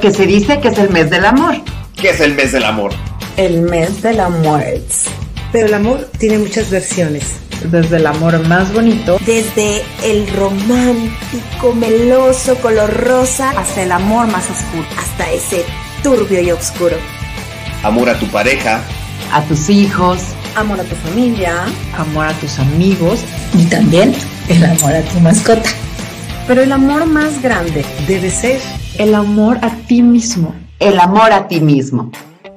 que se dice que es el mes del amor. ¿Qué es el mes del amor? El mes del amor. Pero el amor tiene muchas versiones. Desde el amor más bonito. Desde el romántico, meloso, color rosa. Hasta el amor más oscuro. Hasta ese turbio y oscuro. Amor a tu pareja. A tus hijos. Amor a tu familia. Amor a tus amigos. Y también el amor a tu mascota. Pero el amor más grande debe ser el amor a ti mismo. El amor a ti mismo.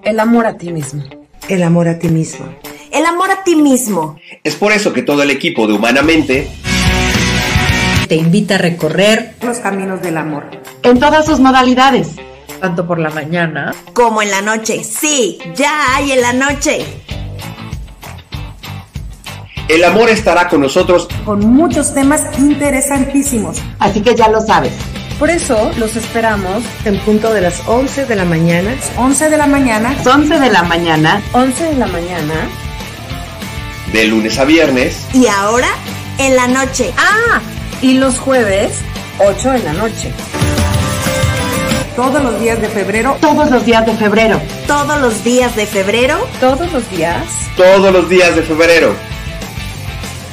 El amor a ti mismo. El amor a ti mismo. El amor a ti mismo. Es por eso que todo el equipo de Humanamente te invita a recorrer los caminos del amor. En todas sus modalidades. Tanto por la mañana como en la noche. Sí, ya hay en la noche. El amor estará con nosotros con muchos temas interesantísimos. Así que ya lo sabes. Por eso los esperamos en punto de las 11 de la mañana. 11 de la mañana. 11 de la mañana. 11 de la mañana. De lunes a viernes. Y ahora en la noche. Ah, y los jueves 8 de la noche. Todos los días de febrero. Todos los días de febrero. Todos los días de febrero. Todos los días. Todos los días de febrero.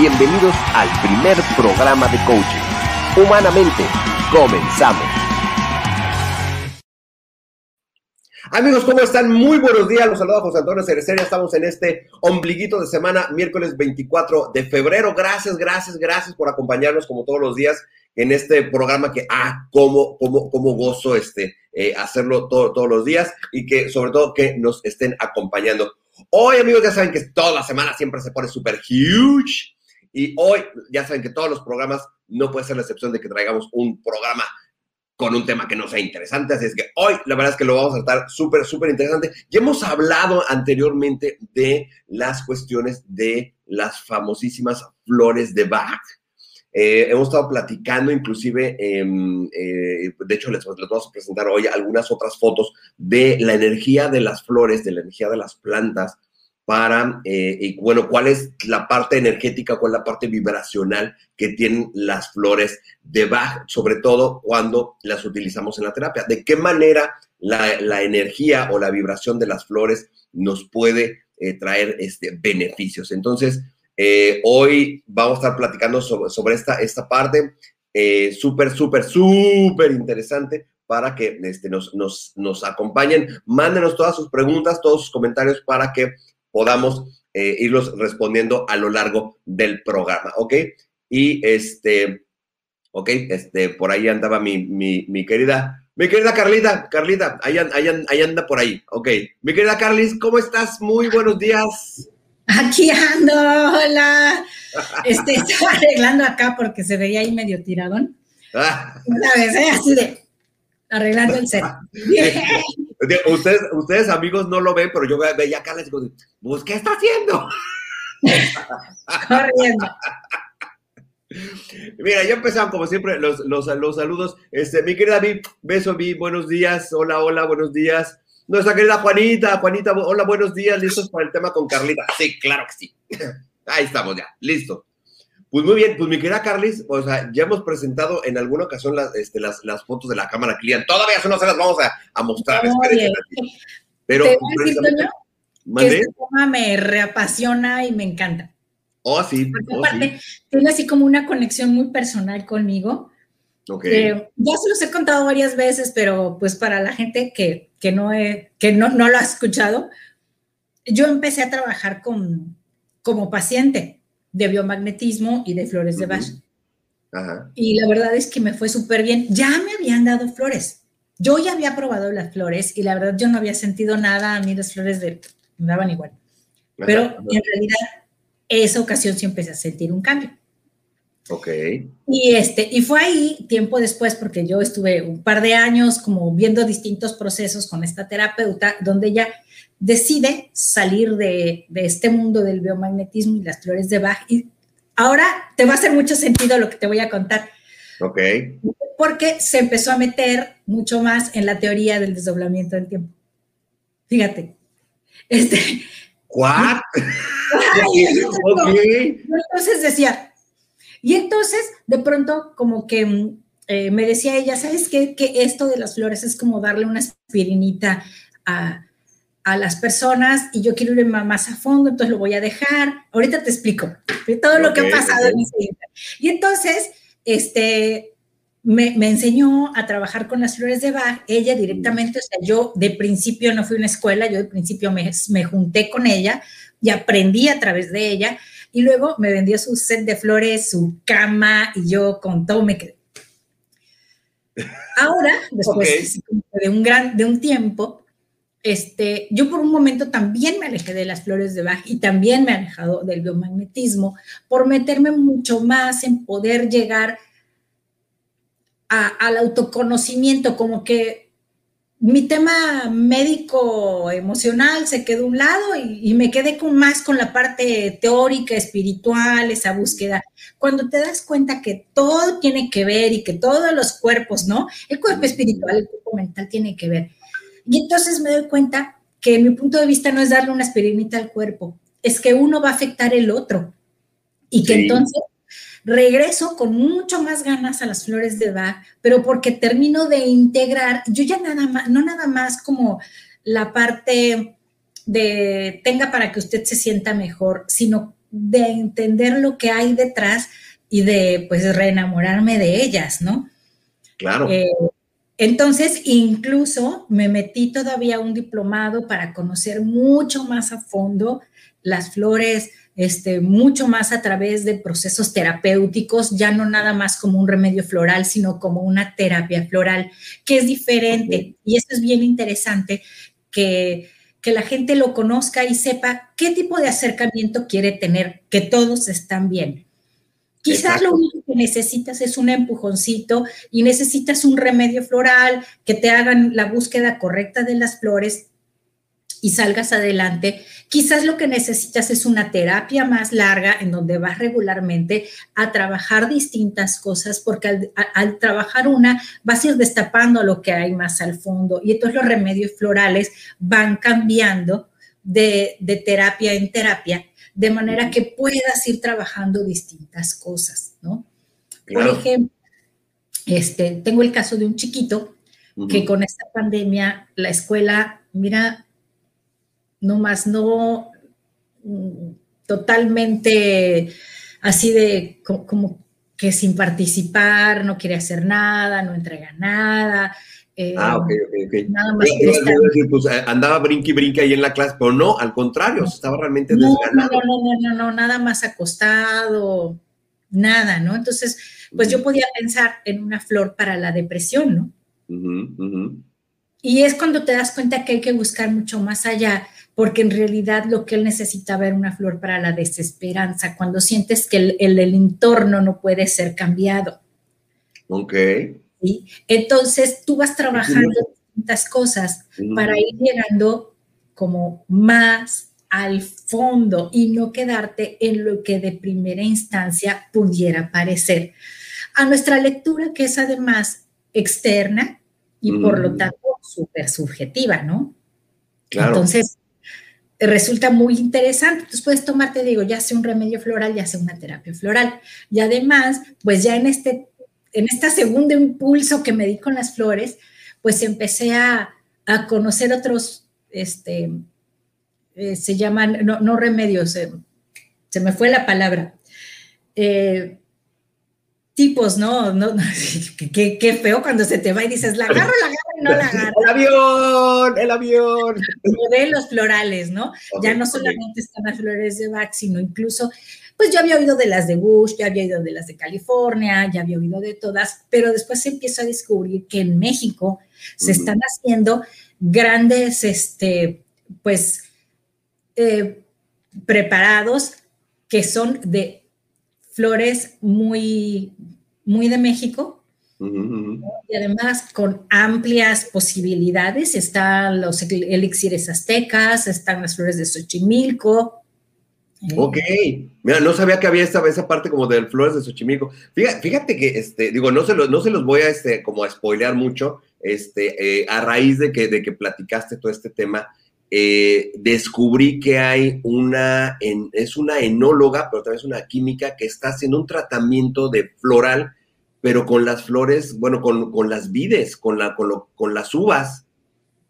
Bienvenidos al primer programa de coaching. Humanamente, comenzamos. Amigos, ¿cómo están? Muy buenos días. Los saluda José Antonio Cerecer. Estamos en este ombliguito de semana, miércoles 24 de febrero. Gracias, gracias, gracias por acompañarnos como todos los días en este programa que, ah, cómo, cómo, cómo gozo este, eh, hacerlo todos los días y que sobre todo que nos estén acompañando. Hoy, amigos, ya saben que toda la semana siempre se pone súper huge. Y hoy, ya saben que todos los programas no puede ser la excepción de que traigamos un programa con un tema que no sea interesante. Así es que hoy la verdad es que lo vamos a tratar súper, súper interesante. Ya hemos hablado anteriormente de las cuestiones de las famosísimas flores de Bach. Eh, hemos estado platicando inclusive, eh, eh, de hecho les, les, vamos a presentar hoy algunas otras fotos de la energía de las flores, de la energía de las plantas, para, eh, y bueno, cuál es la parte energética, cuál es la parte vibracional que tienen las flores de Bach, sobre todo cuando las utilizamos en la terapia. De qué manera la, la energía o la vibración de las flores nos puede eh, traer este, beneficios. Entonces, eh, hoy vamos a estar platicando sobre, sobre esta, esta parte súper, súper, súper interesante para que este, nos, nos, nos acompañen. Mándenos todas sus preguntas, todos sus comentarios para que podamos eh, irlos respondiendo a lo largo del programa, ¿ok? Y este, ok, este, por ahí andaba mi, mi, mi querida, mi querida Carlita, Carlita, ahí, ahí, ahí, anda por ahí, ok. Mi querida Carlis, ¿cómo estás? Muy buenos días. Aquí ando, hola. Este, estaba arreglando acá porque se veía ahí medio tiradón. Ah. ¿Sabes? Eh? Así de arreglando el set. Ustedes, ustedes, amigos, no lo ven, pero yo veía acá les digo, pues, ¿qué está haciendo? Corriendo. Mira, ya empezaron como siempre los, los, los saludos. Este, mi querida Vi, beso Vi, buenos días, hola, hola, buenos días. Nuestra querida Juanita, Juanita, hola, buenos días, listos para el tema con Carlita. Sí, claro que sí. Ahí estamos ya, listo. Pues muy bien, pues mi querida Carlis, o sea, ya hemos presentado en alguna ocasión las, este, las, las fotos de la cámara client. Todavía eso no se las vamos a, a mostrar. Pero ¿te voy a decir, Toño, que este tema me reapasiona y me encanta. Oh, sí. Oh, aparte, sí. tiene así como una conexión muy personal conmigo. Ok. Eh, ya se los he contado varias veces, pero pues para la gente que, que, no, he- que no, no lo ha escuchado, yo empecé a trabajar con, como paciente de biomagnetismo y de flores de. Bach. Ajá. Y la verdad es que me fue súper bien. Ya me habían dado flores. Yo ya había probado las flores y la verdad yo no había sentido nada. A mí las flores de, me daban igual. Pero Ajá. en realidad, esa ocasión sí empecé a sentir un cambio. Ok. Y, este, y fue ahí, tiempo después, porque yo estuve un par de años como viendo distintos procesos con esta terapeuta, donde ella decide salir de, de este mundo del biomagnetismo y las flores de Bach. Y ahora te va a hacer mucho sentido lo que te voy a contar, Ok. porque se empezó a meter mucho más en la teoría del desdoblamiento del tiempo. Fíjate. Este, ¿What? Ay. Entonces decía, y entonces de pronto como que eh, me decía ella, ¿sabes qué? Que esto de las flores es como darle una aspirinita a, a las personas y yo quiero ir más a fondo, entonces lo voy a dejar. Ahorita te explico todo lo que ha pasado en ese. Y entonces, este, me, me enseñó a trabajar con las flores de Bach, ella directamente, o sea, yo de principio no fui a una escuela, yo de principio me, me junté con ella y aprendí a través de ella, y luego me vendió su set de flores, su cama, y yo con todo me quedé. Ahora, después de un gran, de un tiempo, este, yo por un momento también me alejé de las flores de Bach y también me he alejado del biomagnetismo por meterme mucho más en poder llegar a- al autoconocimiento, como que mi tema médico emocional se quedó a un lado y, y me quedé con más con la parte teórica, espiritual, esa búsqueda. Cuando te das cuenta que todo tiene que ver y que todos los cuerpos, ¿no? El cuerpo espiritual, el cuerpo mental tiene que ver. Y entonces me doy cuenta que mi punto de vista no es darle una aspirinita al cuerpo, es que uno va a afectar el otro. Y que Sí. entonces regreso con mucho más ganas a las flores de Bach, pero porque termino de integrar, yo ya nada más, no nada más como la parte de tenga para que usted se sienta mejor, sino de entender lo que hay detrás y de pues reenamorarme de ellas, ¿no? Claro. Eh, entonces, incluso me metí todavía a un diplomado para conocer mucho más a fondo las flores, este, mucho más a través de procesos terapéuticos, ya no nada más como un remedio floral, sino como una terapia floral, que es diferente. Y eso es bien interesante, que, que la gente lo conozca y sepa qué tipo de acercamiento quiere tener, que todos están bien. Quizás Exacto. lo único que necesitas es un empujoncito y necesitas un remedio floral que te hagan la búsqueda correcta de las flores y salgas adelante. Quizás lo que necesitas es una terapia más larga en donde vas regularmente a trabajar distintas cosas, porque al, trabajar una vas a ir destapando lo que hay más al fondo y entonces los remedios florales van cambiando de, de terapia en terapia, de manera que puedas ir trabajando distintas cosas, ¿no? Claro. Por ejemplo, este, tengo el caso de un chiquito que con esta pandemia la escuela, mira, no más no mm, totalmente así de co- como que sin participar, no quiere hacer nada, no entrega nada. Eh, Ah, ok, ok, ok. Nada más decir, pues, eh, andaba brinque y brinque ahí en la clase, pero no, al contrario, estaba realmente No, no, desganado. no, no, no, no, nada más acostado, nada, ¿no? Entonces, pues yo podía pensar en una flor para la depresión, ¿no? Y es cuando te das cuenta que hay que buscar mucho más allá, porque en realidad lo que él necesitaba era una flor para la desesperanza, cuando sientes que el, el- el entorno no puede ser cambiado. Ok. ¿Sí? Entonces tú vas trabajando distintas cosas para ir llegando como más al fondo y no quedarte en lo que de primera instancia pudiera parecer. A nuestra lectura, que es además externa y por lo tanto súper subjetiva, ¿no? Claro. Entonces, resulta muy interesante. Entonces puedes tomarte, digo, ya sea un remedio floral, ya sea una terapia floral. Y además, pues ya en este, en este segundo impulso que me di con las flores, pues empecé a, a conocer otros, este, eh, se llaman, no, no remedios, eh, se me fue la palabra. Eh, tipos, ¿no? no, no qué, qué, feo cuando se te va y dices, la agarro, la agarro y no la agarro. El avión, el avión. Modelos florales, ¿no? Okay, ya no solamente okay. están las flores de Bach, sino incluso, pues yo había oído de las de Bush, ya había oído de las de California, ya había oído de todas, pero después se empieza a descubrir que en México se están haciendo grandes, este, pues, eh, preparados que son de flores muy, muy de México. Uh -huh. Y además con amplias posibilidades, están los elixires aztecas, están las flores de Xochimilco. Ok, mira, no sabía que había esa, esa parte como de flores de Xochimilco. Fíjate, fíjate que, este, digo, no se, los, no se los voy a, este, como a spoilear mucho, este, eh, a raíz de que, de que platicaste todo este tema, eh, descubrí que hay una, en, es una enóloga, pero también es una química que está haciendo un tratamiento de floral, pero con las flores, bueno, con, con las vides, con, la, con, lo, con las uvas.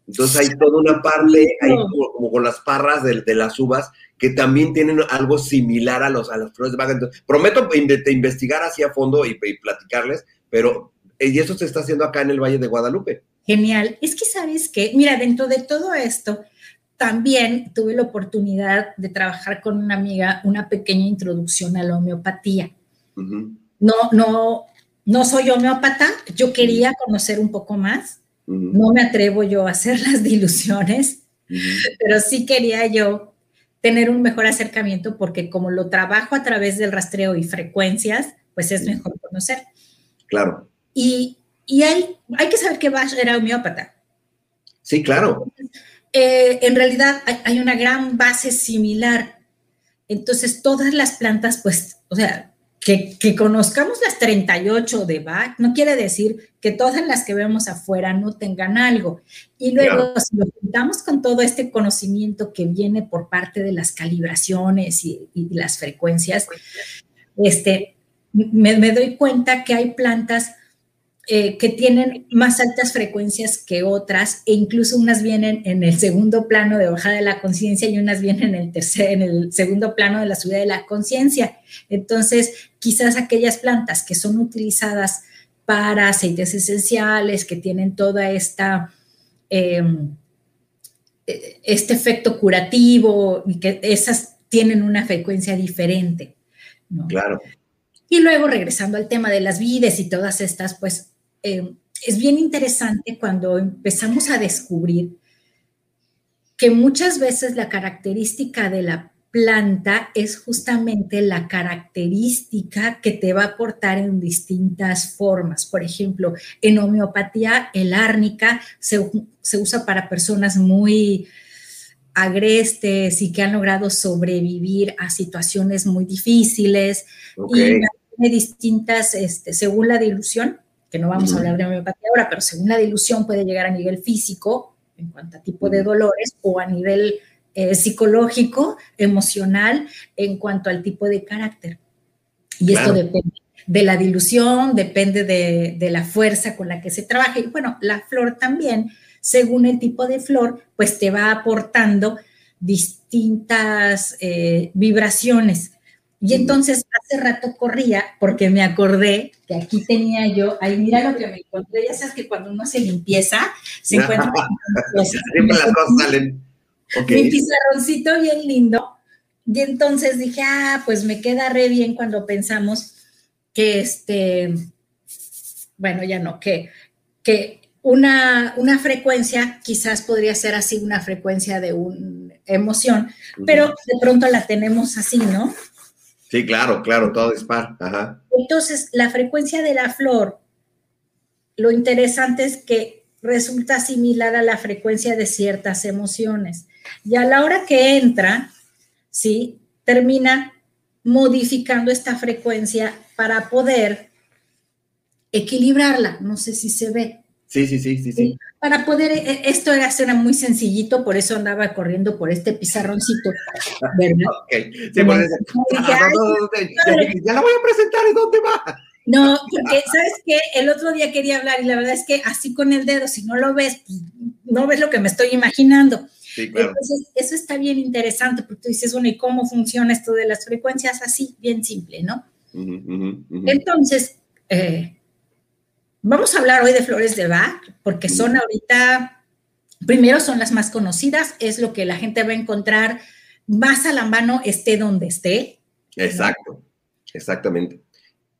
Entonces hay toda una parte, ahí como, como, con las parras de, de, las uvas, que también tienen algo similar a, los, a las flores de vaca. Entonces, prometo investigar así a fondo y, y platicarles, pero y eso se está haciendo acá en el Valle de Guadalupe. Genial. Es que sabes que, mira, dentro de todo esto, también tuve la oportunidad de trabajar con una amiga una pequeña introducción a la homeopatía. Uh -huh. No, no, no soy homeópata, yo quería conocer un poco más. Uh -huh. No me atrevo yo a hacer las diluciones, uh -huh. pero sí quería yo tener un mejor acercamiento porque como lo trabajo a través del rastreo y frecuencias, pues es mejor conocer. Claro. Y, y hay, hay que saber que Bach era homeópata. Sí, claro. Eh, en realidad hay, hay, una gran base similar. Entonces, todas las plantas, pues, o sea, que, que, conozcamos las 38 de Bach, no quiere decir que todas las que vemos afuera no tengan algo. Y luego, claro. si lo juntamos con todo este conocimiento que viene por parte de las calibraciones y, y las frecuencias, este, me, me doy cuenta que hay plantas eh, que tienen más altas frecuencias que otras e incluso unas vienen en el segundo plano de bajada de la conciencia y unas vienen en el, tercer, en el segundo plano de la subida de la conciencia. Entonces, quizás aquellas plantas que son utilizadas para aceites esenciales, que tienen toda esta... Eh, este efecto curativo y que esas tienen una frecuencia diferente. ¿no? Claro. Y luego, regresando al tema de las vides y todas estas, pues eh, es bien interesante cuando empezamos a descubrir que muchas veces la característica de la planta es justamente la característica que te va a aportar en distintas formas. Por ejemplo, en homeopatía, el árnica se, se usa para personas muy agrestes y que han logrado sobrevivir a situaciones muy difíciles okay. y tiene distintas, este, según la dilución, que no vamos a hablar de homeopatía ahora, pero según la dilución puede llegar a nivel físico, en cuanto a tipo de dolores, o a nivel eh, psicológico, emocional, en cuanto al tipo de carácter. Y claro. esto depende de la dilución, depende de, de, la fuerza con la que se trabaja. Y bueno, la flor también, según el tipo de flor, pues te va aportando distintas eh, vibraciones. Y entonces hace rato corría porque me acordé que aquí tenía yo, ahí mira lo que me encontré, ya sabes que cuando uno hace limpieza, se encuentra Siempre las cosas salen. Okay. Mi pizarroncito bien lindo. Y entonces dije, ah, pues me queda re bien cuando pensamos que este, bueno, ya no, que, que una, una frecuencia quizás podría ser así una frecuencia de una emoción, pero de pronto la tenemos así, ¿no? Sí, claro, claro, todo dispar. Ajá. Entonces, la frecuencia de la flor, lo interesante es que resulta similar a la frecuencia de ciertas emociones. Y a la hora que entra, ¿sí? Termina modificando esta frecuencia para poder equilibrarla. No sé si se ve. Sí, sí, sí, sí, sí. Para poder, esto era, era muy sencillito, por eso andaba corriendo por este pizarroncito, ¿verdad? ok, sí, por eso. Ya, la voy a presentar, ¿y dónde va? No, porque, ¿sabes qué? El otro día quería hablar y la verdad es que así con el dedo, si no lo ves, no ves lo que me estoy imaginando. Sí, claro. Entonces, eso está bien interesante, porque tú dices, bueno, ¿y cómo funciona esto de las frecuencias? Así, bien simple, ¿no? Uh -huh, uh -huh. Entonces, eh, vamos a hablar hoy de flores de Bach, porque son ahorita, primero son las más conocidas, es lo que la gente va a encontrar más a la mano, esté donde esté. Exacto, exactamente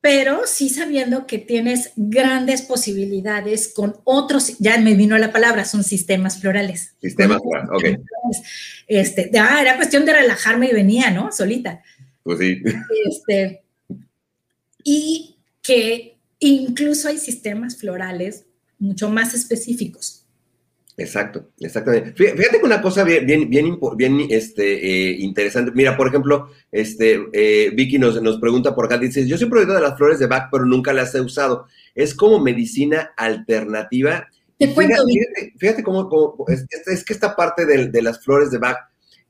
pero sí sabiendo que tienes grandes posibilidades con otros, ya me vino la palabra, son sistemas florales. Sistemas florales, ok. Este, ah, era cuestión de relajarme y venía, ¿no? Solita. Pues sí. Este, y que incluso hay sistemas florales mucho más específicos. Exacto, exactamente. Fíjate que una cosa bien, bien, bien, bien este, eh, interesante. Mira, por ejemplo, este, eh, Vicky nos, nos pregunta por acá, dice, yo siempre he oído de las flores de Bach, pero nunca las he usado. Es como medicina alternativa. Te cuento, fíjate, fíjate, cómo, es, que esta parte de, las flores de Bach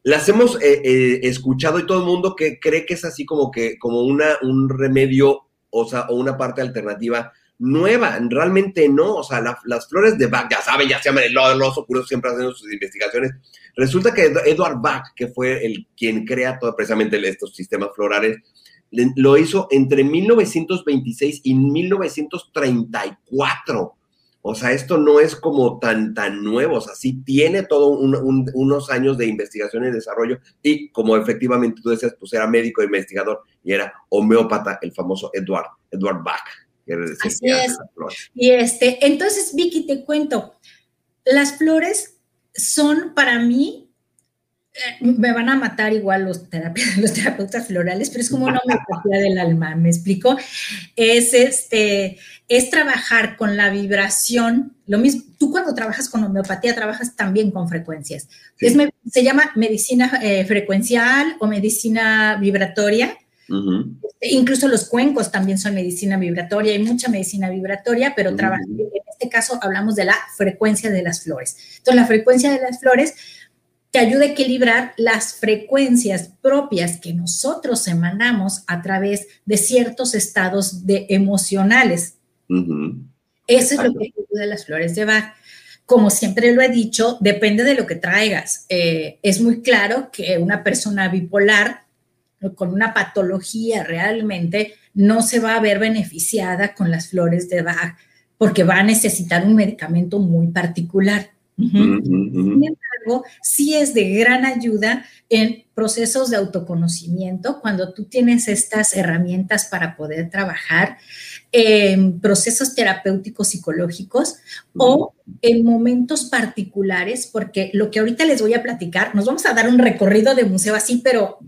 las hemos eh, escuchado y todo el mundo que cree que es así como que como una, un remedio o, sea, o una parte alternativa nueva, realmente no, o sea, las flores de Bach, ya saben, ya se llaman el oso curioso, siempre haciendo sus investigaciones. Resulta que Edward Bach, que fue el quien crea todo, precisamente estos sistemas florales, lo hizo entre 1926 y 1934. O sea, esto no es como tan, tan nuevo, o sea, sí tiene todo unos años de investigación y desarrollo y como efectivamente tú decías, pues era médico, investigador y era homeópata, el famoso Edward, Edward Bach. Así es. Y este, entonces, Vicky, te cuento, las flores son para mí, me van a matar igual los, los terapeutas florales, pero es como una homeopatía del alma, ¿me explico? Es este, es trabajar con la vibración, lo mismo, tú cuando trabajas con homeopatía trabajas también con frecuencias. se llama medicina eh, frecuencial o medicina vibratoria Incluso los cuencos también son medicina vibratoria, hay mucha medicina vibratoria, pero en este caso hablamos de la frecuencia de las flores. Entonces, la frecuencia de las flores te ayuda a equilibrar las frecuencias propias que nosotros emanamos a través de ciertos estados de emocionales. Eso es lo que ayuda a las flores de Bach. Como siempre lo he dicho, depende de lo que traigas. Eh, es muy claro que una persona bipolar con una patología realmente, no se va a ver beneficiada con las flores de Bach porque va a necesitar un medicamento muy particular. Sin embargo, sí es de gran ayuda en procesos de autoconocimiento cuando tú tienes estas herramientas para poder trabajar en procesos terapéuticos psicológicos o en momentos particulares, porque lo que ahorita les voy a platicar, nos vamos a dar un recorrido de museo así, pero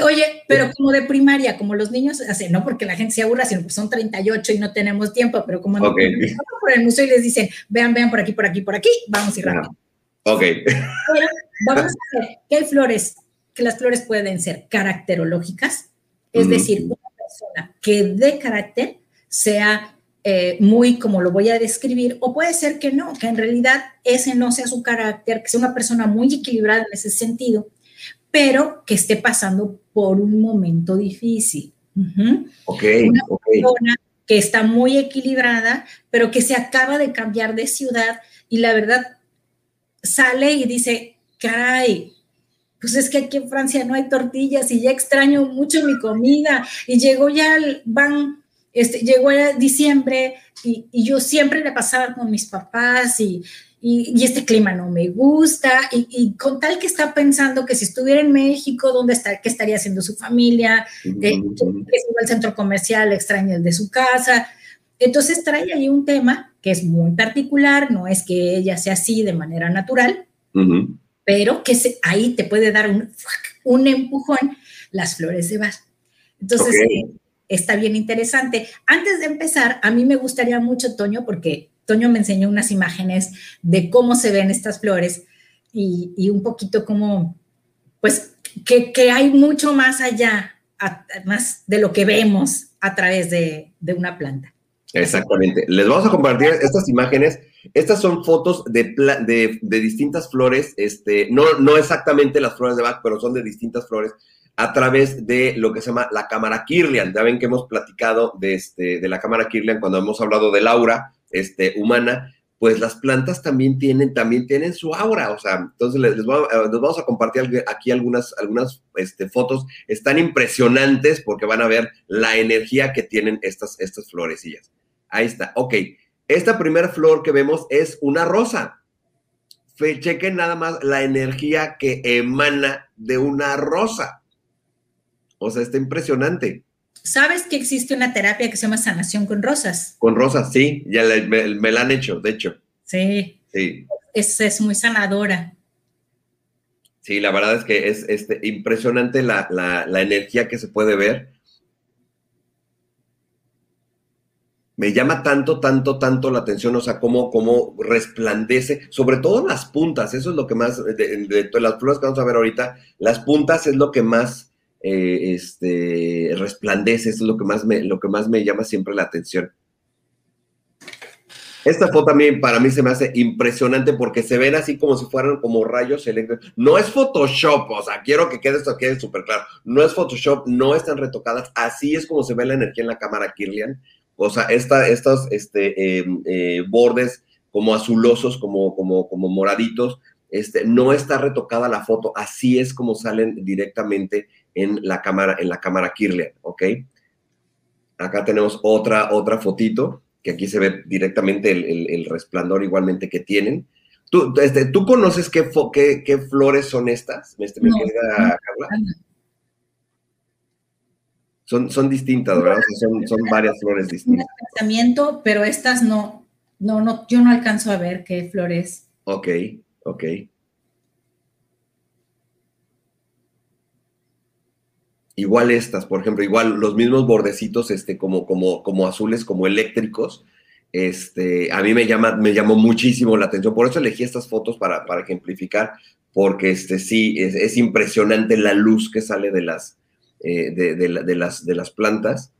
Oye, pero como de primaria, como los niños hacen, no porque la gente se aburra, sino que son 38 y no tenemos tiempo, pero como okay. por el museo y les dicen, vean, vean por aquí, por aquí, por aquí, vamos a ir rápido. Ok. Pero vamos a ver que hay flores, que las flores pueden ser caracterológicas, es decir, una persona que de carácter sea eh, muy como lo voy a describir, o puede ser que no, que en realidad ese no sea su carácter, que sea una persona muy equilibrada en ese sentido, pero que esté pasando por un momento difícil. Ok, Una persona que está muy equilibrada, pero que se acaba de cambiar de ciudad y la verdad sale y dice, caray, pues es que aquí en Francia no hay tortillas y ya extraño mucho mi comida y llegó ya el van, este, llegó ya diciembre y, y yo siempre le pasaba con mis papás y, y, este clima no me gusta, y, con tal que está pensando que si estuviera en México, ¿dónde está, qué estaría haciendo su familia? Eh, que al centro comercial, extraña el de su casa. Entonces trae ahí un tema que es muy particular, no es que ella sea así de manera natural, pero que se, ahí te puede dar un, un empujón las flores de Bach. Entonces, eh, está bien interesante. Antes de empezar, a mí me gustaría mucho, Toño, porque Toño me enseñó unas imágenes de cómo se ven estas flores y, un poquito como, pues, que, hay mucho más allá, más de lo que vemos a través de, una planta. Exactamente. Les vamos a compartir estas imágenes. Estas son fotos de, de, distintas flores, este, no, no exactamente las flores de Bach, pero son de distintas flores a través de lo que se llama la cámara Kirlian. Ya ven que hemos platicado de, este, de la cámara Kirlian cuando hemos hablado de Laura, este, humana, pues las plantas también tienen, también tienen su aura, o sea, entonces les, les vamos a compartir aquí algunas, algunas este, fotos, están impresionantes porque van a ver la energía que tienen estas, estas florecillas. Ahí está, ok. Esta primera flor que vemos es una rosa. Fe- Chequen nada más la energía que emana de una rosa. O sea, está impresionante. ¿Sabes que existe una terapia que se llama sanación con rosas? Con rosas, sí, ya le- me, me la han hecho, de hecho. Sí, Sí, es, es muy sanadora. sí, la verdad es que es este, impresionante la, la- la energía que se puede ver. Me llama tanto, tanto, tanto la atención, o sea, cómo, cómo resplandece, sobre todo las puntas, eso es lo que más, de, de las flores que vamos a ver ahorita, las puntas es lo que más eh, este, resplandece, eso es lo que, más me, lo que más me llama siempre la atención. Esta foto también para mí se me hace impresionante porque se ven así como si fueran como rayos eléctricos. No es Photoshop, o sea, quiero que quede esto quede súper claro. No es Photoshop, no están retocadas. Así es como se ve la energía en la cámara Kirlian. O sea, esta, estos este, eh, eh, bordes como azulosos, como, como, como moraditos, este, no está retocada la foto. Así es como salen directamente en la cámara, en la cámara Kirlian, ¿ok? Acá tenemos otra, otra fotito que aquí se ve directamente el, el- el resplandor igualmente que tienen. ¿Tú, este, ¿tú conoces qué, qué, qué flores son estas, este, No, querida no. Carla? Son, son distintas, ¿verdad? O sea, son, son varias flores Un distintas. pensamiento, pero estas no, no, no, yo no alcanzo a ver qué flores. Ok, ok. Igual estas, por ejemplo, igual los mismos bordecitos, este, como, como, como azules, como eléctricos. Este, a mí me llama, me llamó muchísimo la atención. Por eso elegí estas fotos para, para ejemplificar, porque este, sí, es, es impresionante la luz que sale de las, eh, de, de de las, de las plantas.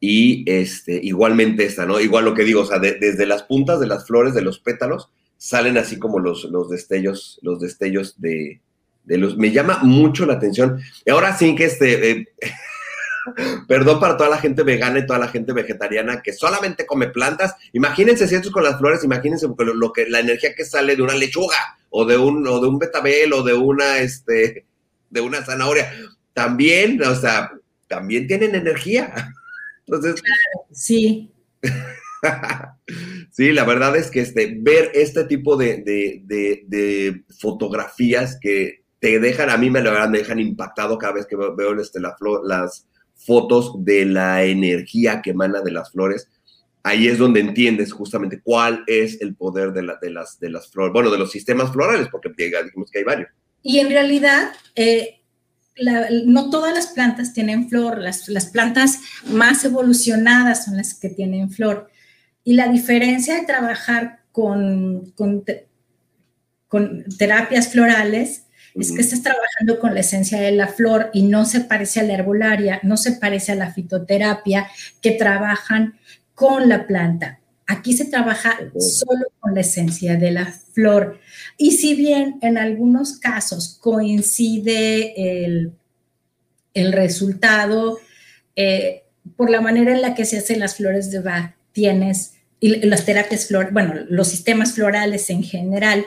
Y este, igualmente esta, ¿no? Igual lo que digo, o sea, de- desde las puntas de las flores, de los pétalos, salen así como los, los destellos, los destellos de, de luz. Me llama mucho la atención. Y ahora sí que este, eh, perdón para toda la gente vegana y toda la gente vegetariana que solamente come plantas. Imagínense si esto es con las flores, imagínense porque lo, lo que, la energía que sale de una lechuga o de un, o de un betabel o de una, este, de una zanahoria. También, o sea, también tienen energía. Entonces, Sí, sí, la verdad es que este, ver este tipo de, de- de- de fotografías que te dejan, a mí me, la verdad, me dejan impactado cada vez que veo, este, la flo- las fotos de la energía que emana de las flores. Ahí es donde entiendes justamente cuál es el poder de, la- de las, de las flores, bueno, de los sistemas florales, porque ya dijimos que hay varios. y en realidad eh, la- no todas las plantas tienen flor, las, las plantas más evolucionadas son las que tienen flor. Y la diferencia de trabajar con, con, te- con terapias florales es que estás trabajando con la esencia de la flor y no se parece a la herbolaria, no se parece a la fitoterapia que trabajan con la planta. Aquí se trabaja solo con la esencia de la flor. Y si bien en algunos casos coincide el, el resultado, eh, por la manera en la que se hacen las flores de Bach, tienes, y las terapias flor, bueno, los sistemas florales en general,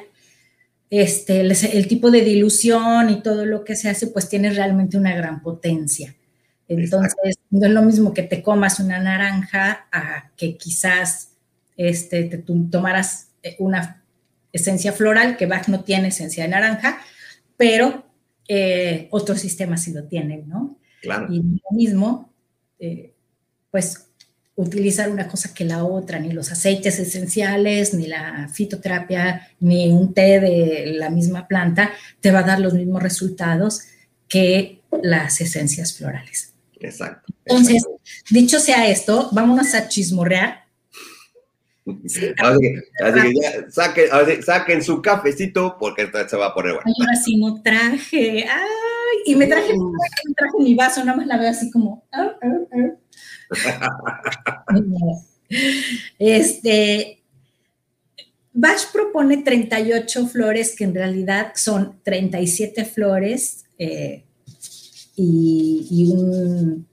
este, el, el tipo de dilución y todo lo que se hace, pues tiene realmente una gran potencia. Entonces, no es lo mismo que te comas una naranja a que quizás este, te tomaras eh, una esencia floral, que Bach no tiene esencia de naranja, pero eh, otros sistemas sí lo tienen, ¿no? Claro. Y lo mismo, eh, pues utilizar una cosa que la otra, ni los aceites esenciales, ni la fitoterapia, ni un té de la misma planta te va a dar los mismos resultados que las esencias florales. Exacto. Entonces, exacto. dicho sea esto, vámonos a chismorrear. Así que, así que ya saquen, así, saquen su cafecito porque esto se va a poner bueno. Ay, ahora sí no traje. Ay, y me traje, me traje mi vaso, nada más la veo así como. ah, ah, ah. Este. Bach propone 38 flores que en realidad son 37 flores eh, y, y, un,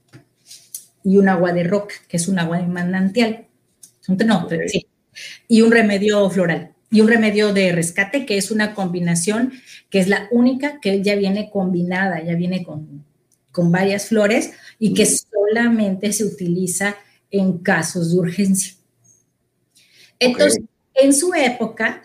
y un agua de roca, que es un agua de manantial. No, sí, y un remedio floral y un remedio de rescate, que es una combinación que es la única que ya viene combinada, ya viene con, con varias flores y que solamente se utiliza en casos de urgencia. Entonces, en su época,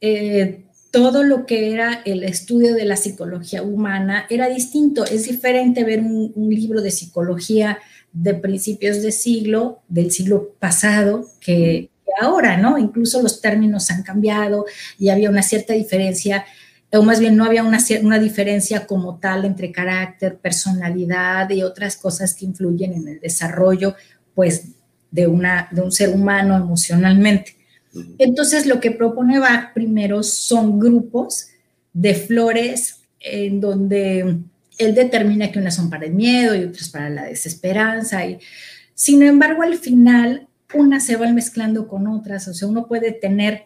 eh, todo lo que era el estudio de la psicología humana era distinto. Es diferente ver un, libro de psicología de principios de siglo, del siglo pasado, que, ahora, ¿no? Incluso los términos han cambiado y había una cierta diferencia, o más bien no había una, una diferencia como tal entre carácter, personalidad y otras cosas que influyen en el desarrollo, pues, de, una, de un ser humano emocionalmente. Entonces, lo que propone Bach primero son grupos de flores en donde él determina que unas son para el miedo y otras para la desesperanza. Y, sin embargo, al final, unas se van mezclando con otras. O sea, uno puede tener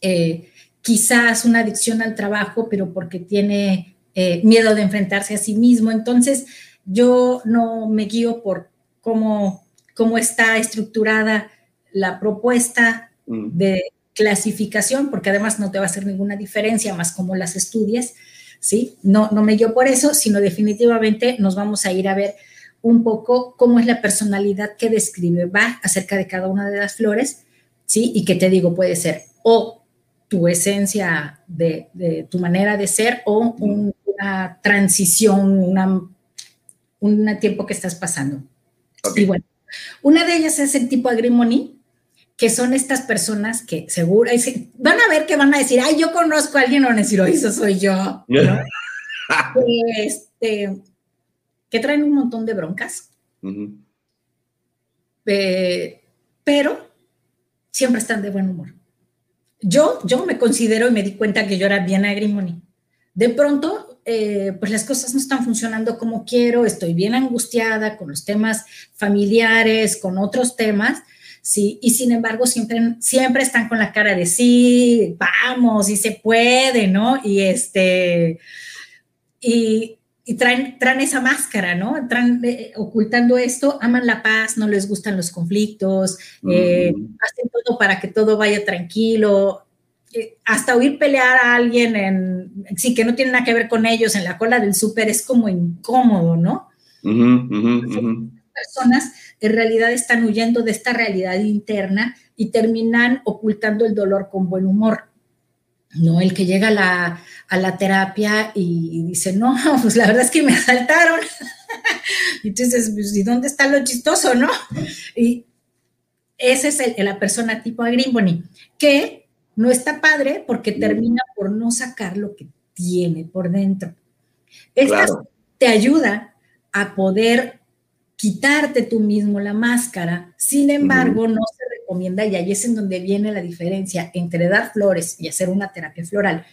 eh, quizás una adicción al trabajo, pero porque tiene eh, miedo de enfrentarse a sí mismo. Entonces, yo no me guío por cómo, cómo está estructurada la propuesta Mm. de clasificación, porque además no te va a hacer ninguna diferencia más como las estudias, ¿sí? No, no me yo por eso, sino definitivamente nos vamos a ir a ver un poco cómo es la personalidad que describe va acerca de cada una de las flores, ¿sí? Y que te digo, puede ser o tu esencia de, tu manera de ser o una transición, una, un tiempo que estás pasando. Y bueno, una de ellas es el tipo agrimony, que son estas personas que seguro van a ver que van a decir, ay, yo conozco a alguien, o van a decir, oh, eso soy yo. este, que traen un montón de broncas. Eh, pero siempre están de buen humor. Yo, yo me considero y me di cuenta que yo era bien agrimony. De pronto, eh, pues las cosas no están funcionando como quiero, estoy bien angustiada con los temas familiares, con otros temas, ¿sí? Y sin embargo, siempre, siempre están con la cara de sí, vamos, y se puede, ¿no? Y este, y, traen, traen esa máscara, ¿no? Traen, eh, ocultando esto, aman la paz, no les gustan los conflictos, eh, hacen todo para que todo vaya tranquilo, hasta oír pelear a alguien en, sí, que no tiene nada que ver con ellos en la cola del súper es como incómodo, ¿no? Personas en realidad están huyendo de esta realidad interna y terminan ocultando el dolor con buen humor. No el que llega a la, a la terapia y dice, no, pues la verdad es que me asaltaron. Entonces, pues, ¿y dónde está lo chistoso, no? Y esa es el, la persona tipo Agrimboni, que no está padre porque termina por no sacar lo que tiene por dentro. Esta te ayuda a poder quitarte tú mismo la máscara. Sin embargo, no se recomienda, y ahí es en donde viene la diferencia entre dar flores y hacer una terapia floral.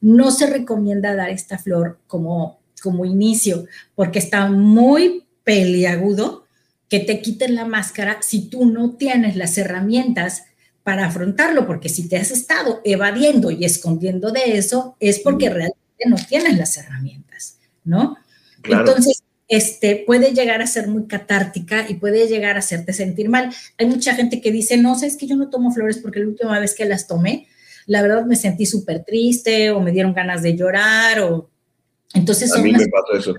No se recomienda dar esta flor como, como inicio, porque está muy peliagudo que te quiten la máscara si tú no tienes las herramientas para afrontarlo, porque si te has estado evadiendo y escondiendo de eso, es porque realmente no tienes las herramientas, ¿no? Entonces, este, puede llegar a ser muy catártica y puede llegar a hacerte sentir mal. Hay mucha gente que dice, no, sé, es que yo no tomo flores porque la última vez que las tomé, la verdad me sentí súper triste o me dieron ganas de llorar o... Entonces son me pasó eso.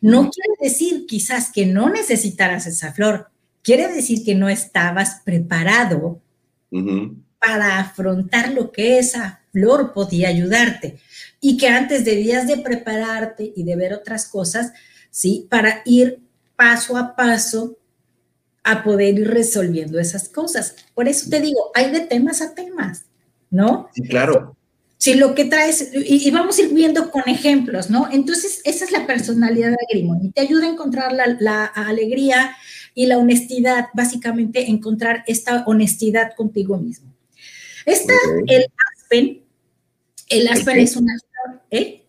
No quiere decir quizás que no necesitaras esa flor, quiere decir que no estabas preparado para afrontar lo que esa flor podía ayudarte y que antes debías de prepararte y de ver otras cosas, ¿sí? Para ir paso a paso a poder ir resolviendo esas cosas. Por eso te digo, hay de temas a temas, ¿no? Sí, claro. Si lo que traes, y, vamos a ir viendo con ejemplos, ¿no? Entonces, esa es la personalidad de Grimón y te ayuda a encontrar la, alegría y la honestidad, básicamente encontrar esta honestidad contigo mismo. Está el Aspen. El Aspen es una ¿Eh?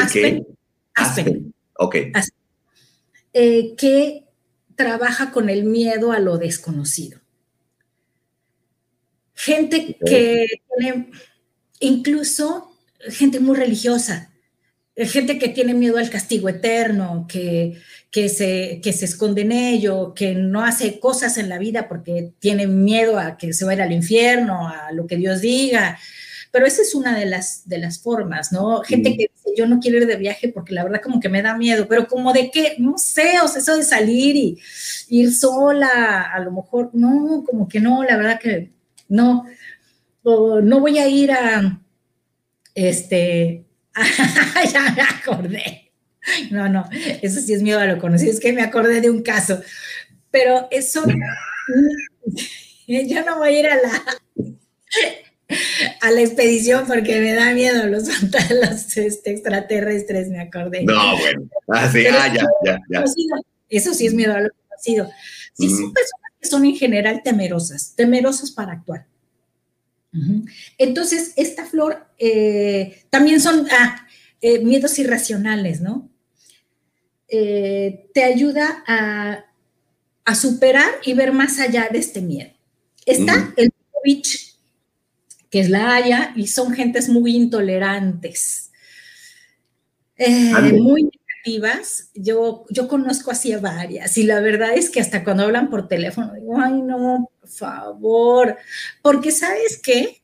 Aspen. Aspen. Ok. Eh, que trabaja con el miedo a lo desconocido. Gente que tiene, incluso gente muy religiosa, gente que tiene miedo al castigo eterno, que, que, se, que se esconde en ello, que no hace cosas en la vida porque tiene miedo a que se vaya al infierno, a lo que Dios diga. Pero esa es una de las, de las formas, ¿no? Gente que dice, yo no quiero ir de viaje porque la verdad como que me da miedo, pero como de qué, no sé, o sea, eso de salir y ir sola, a lo mejor, no, como que no, la verdad que no, no voy a ir a, este, ya me acordé. No, no, eso sí es miedo a lo conocido. Es que me acordé de un caso. Pero eso. yo no voy a ir a la. A la expedición porque me da miedo los, los este, extraterrestres, me acordé. No, bueno. Ah, sí, ah, ya, ya, ya. Eso sí es miedo a lo conocido. Sí, son personas que son en general temerosas, temerosas para actuar. Entonces, esta flor eh, también son ah, eh, miedos irracionales, ¿no? Eh, te ayuda a, superar y ver más allá de este miedo. Está el witch, que es la Haya, y son gentes muy intolerantes, muy negativas. Yo, yo conozco así a varias, y la verdad es que hasta cuando hablan por teléfono, digo, ay, no, por favor, porque sabes qué?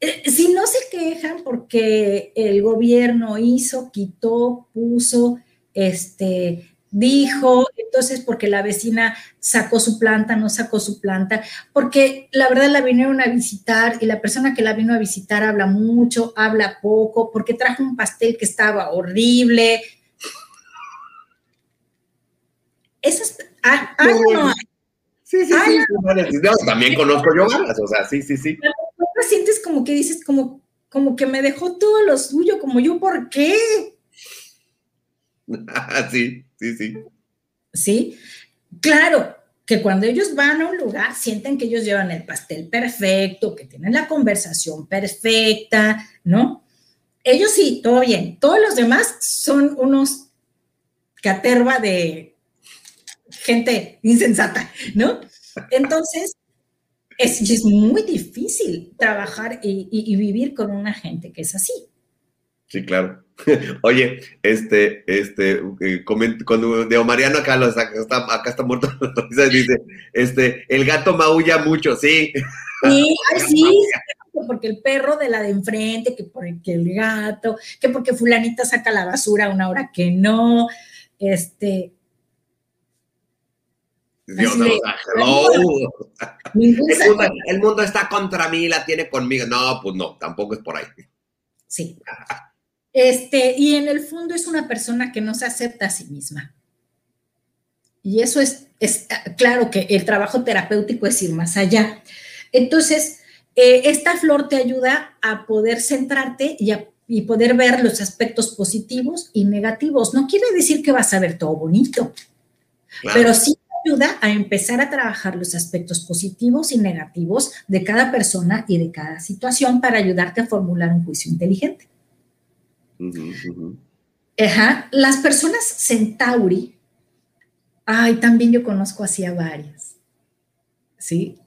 Eh, si no se quejan porque el gobierno hizo, quitó, puso, este, dijo, entonces porque la vecina sacó su planta, no sacó su planta, porque la verdad la vinieron a visitar y la persona que la vino a visitar habla mucho, habla poco, porque trajo un pastel que estaba horrible. Esas, ah, ah, no, Sí, sí, sí. también conozco yo varias, o sea, sí, sí, sí sientes como que dices, como, como que me dejó todo lo suyo, como yo, ¿por qué? sí, sí, sí. Sí, claro, que cuando ellos van a un lugar sienten que ellos llevan el pastel perfecto, que tienen la conversación perfecta, ¿no? Ellos sí, todo bien. Todos los demás son unos caterva de gente insensata, ¿no? Entonces, es, muy difícil trabajar y, vivir con una gente que es así. Sí, claro. Oye, este, este, eh, cuando de Mariano acá, está, acá está muerto, dice, este, el gato maulla mucho, sí. Sí, sí, porque el perro de la de enfrente, que porque el gato, que porque fulanita saca la basura a una hora que no, este, Dios El mundo, está contra mí, la tiene conmigo. No, pues no, tampoco es por ahí. Sí. Este, y en el fondo es una persona que no se acepta a sí misma. Y eso es, es claro que el trabajo terapéutico es ir más allá. Entonces, eh, esta flor te ayuda a poder centrarte y, y poder ver los aspectos positivos y negativos. No quiere decir que vas a ver todo bonito, pero sí ayuda a empezar a trabajar los aspectos positivos y negativos de cada persona y de cada situación para ayudarte a formular un juicio inteligente. Las personas Centauri, ay, también yo conozco así a varias, ¿sí?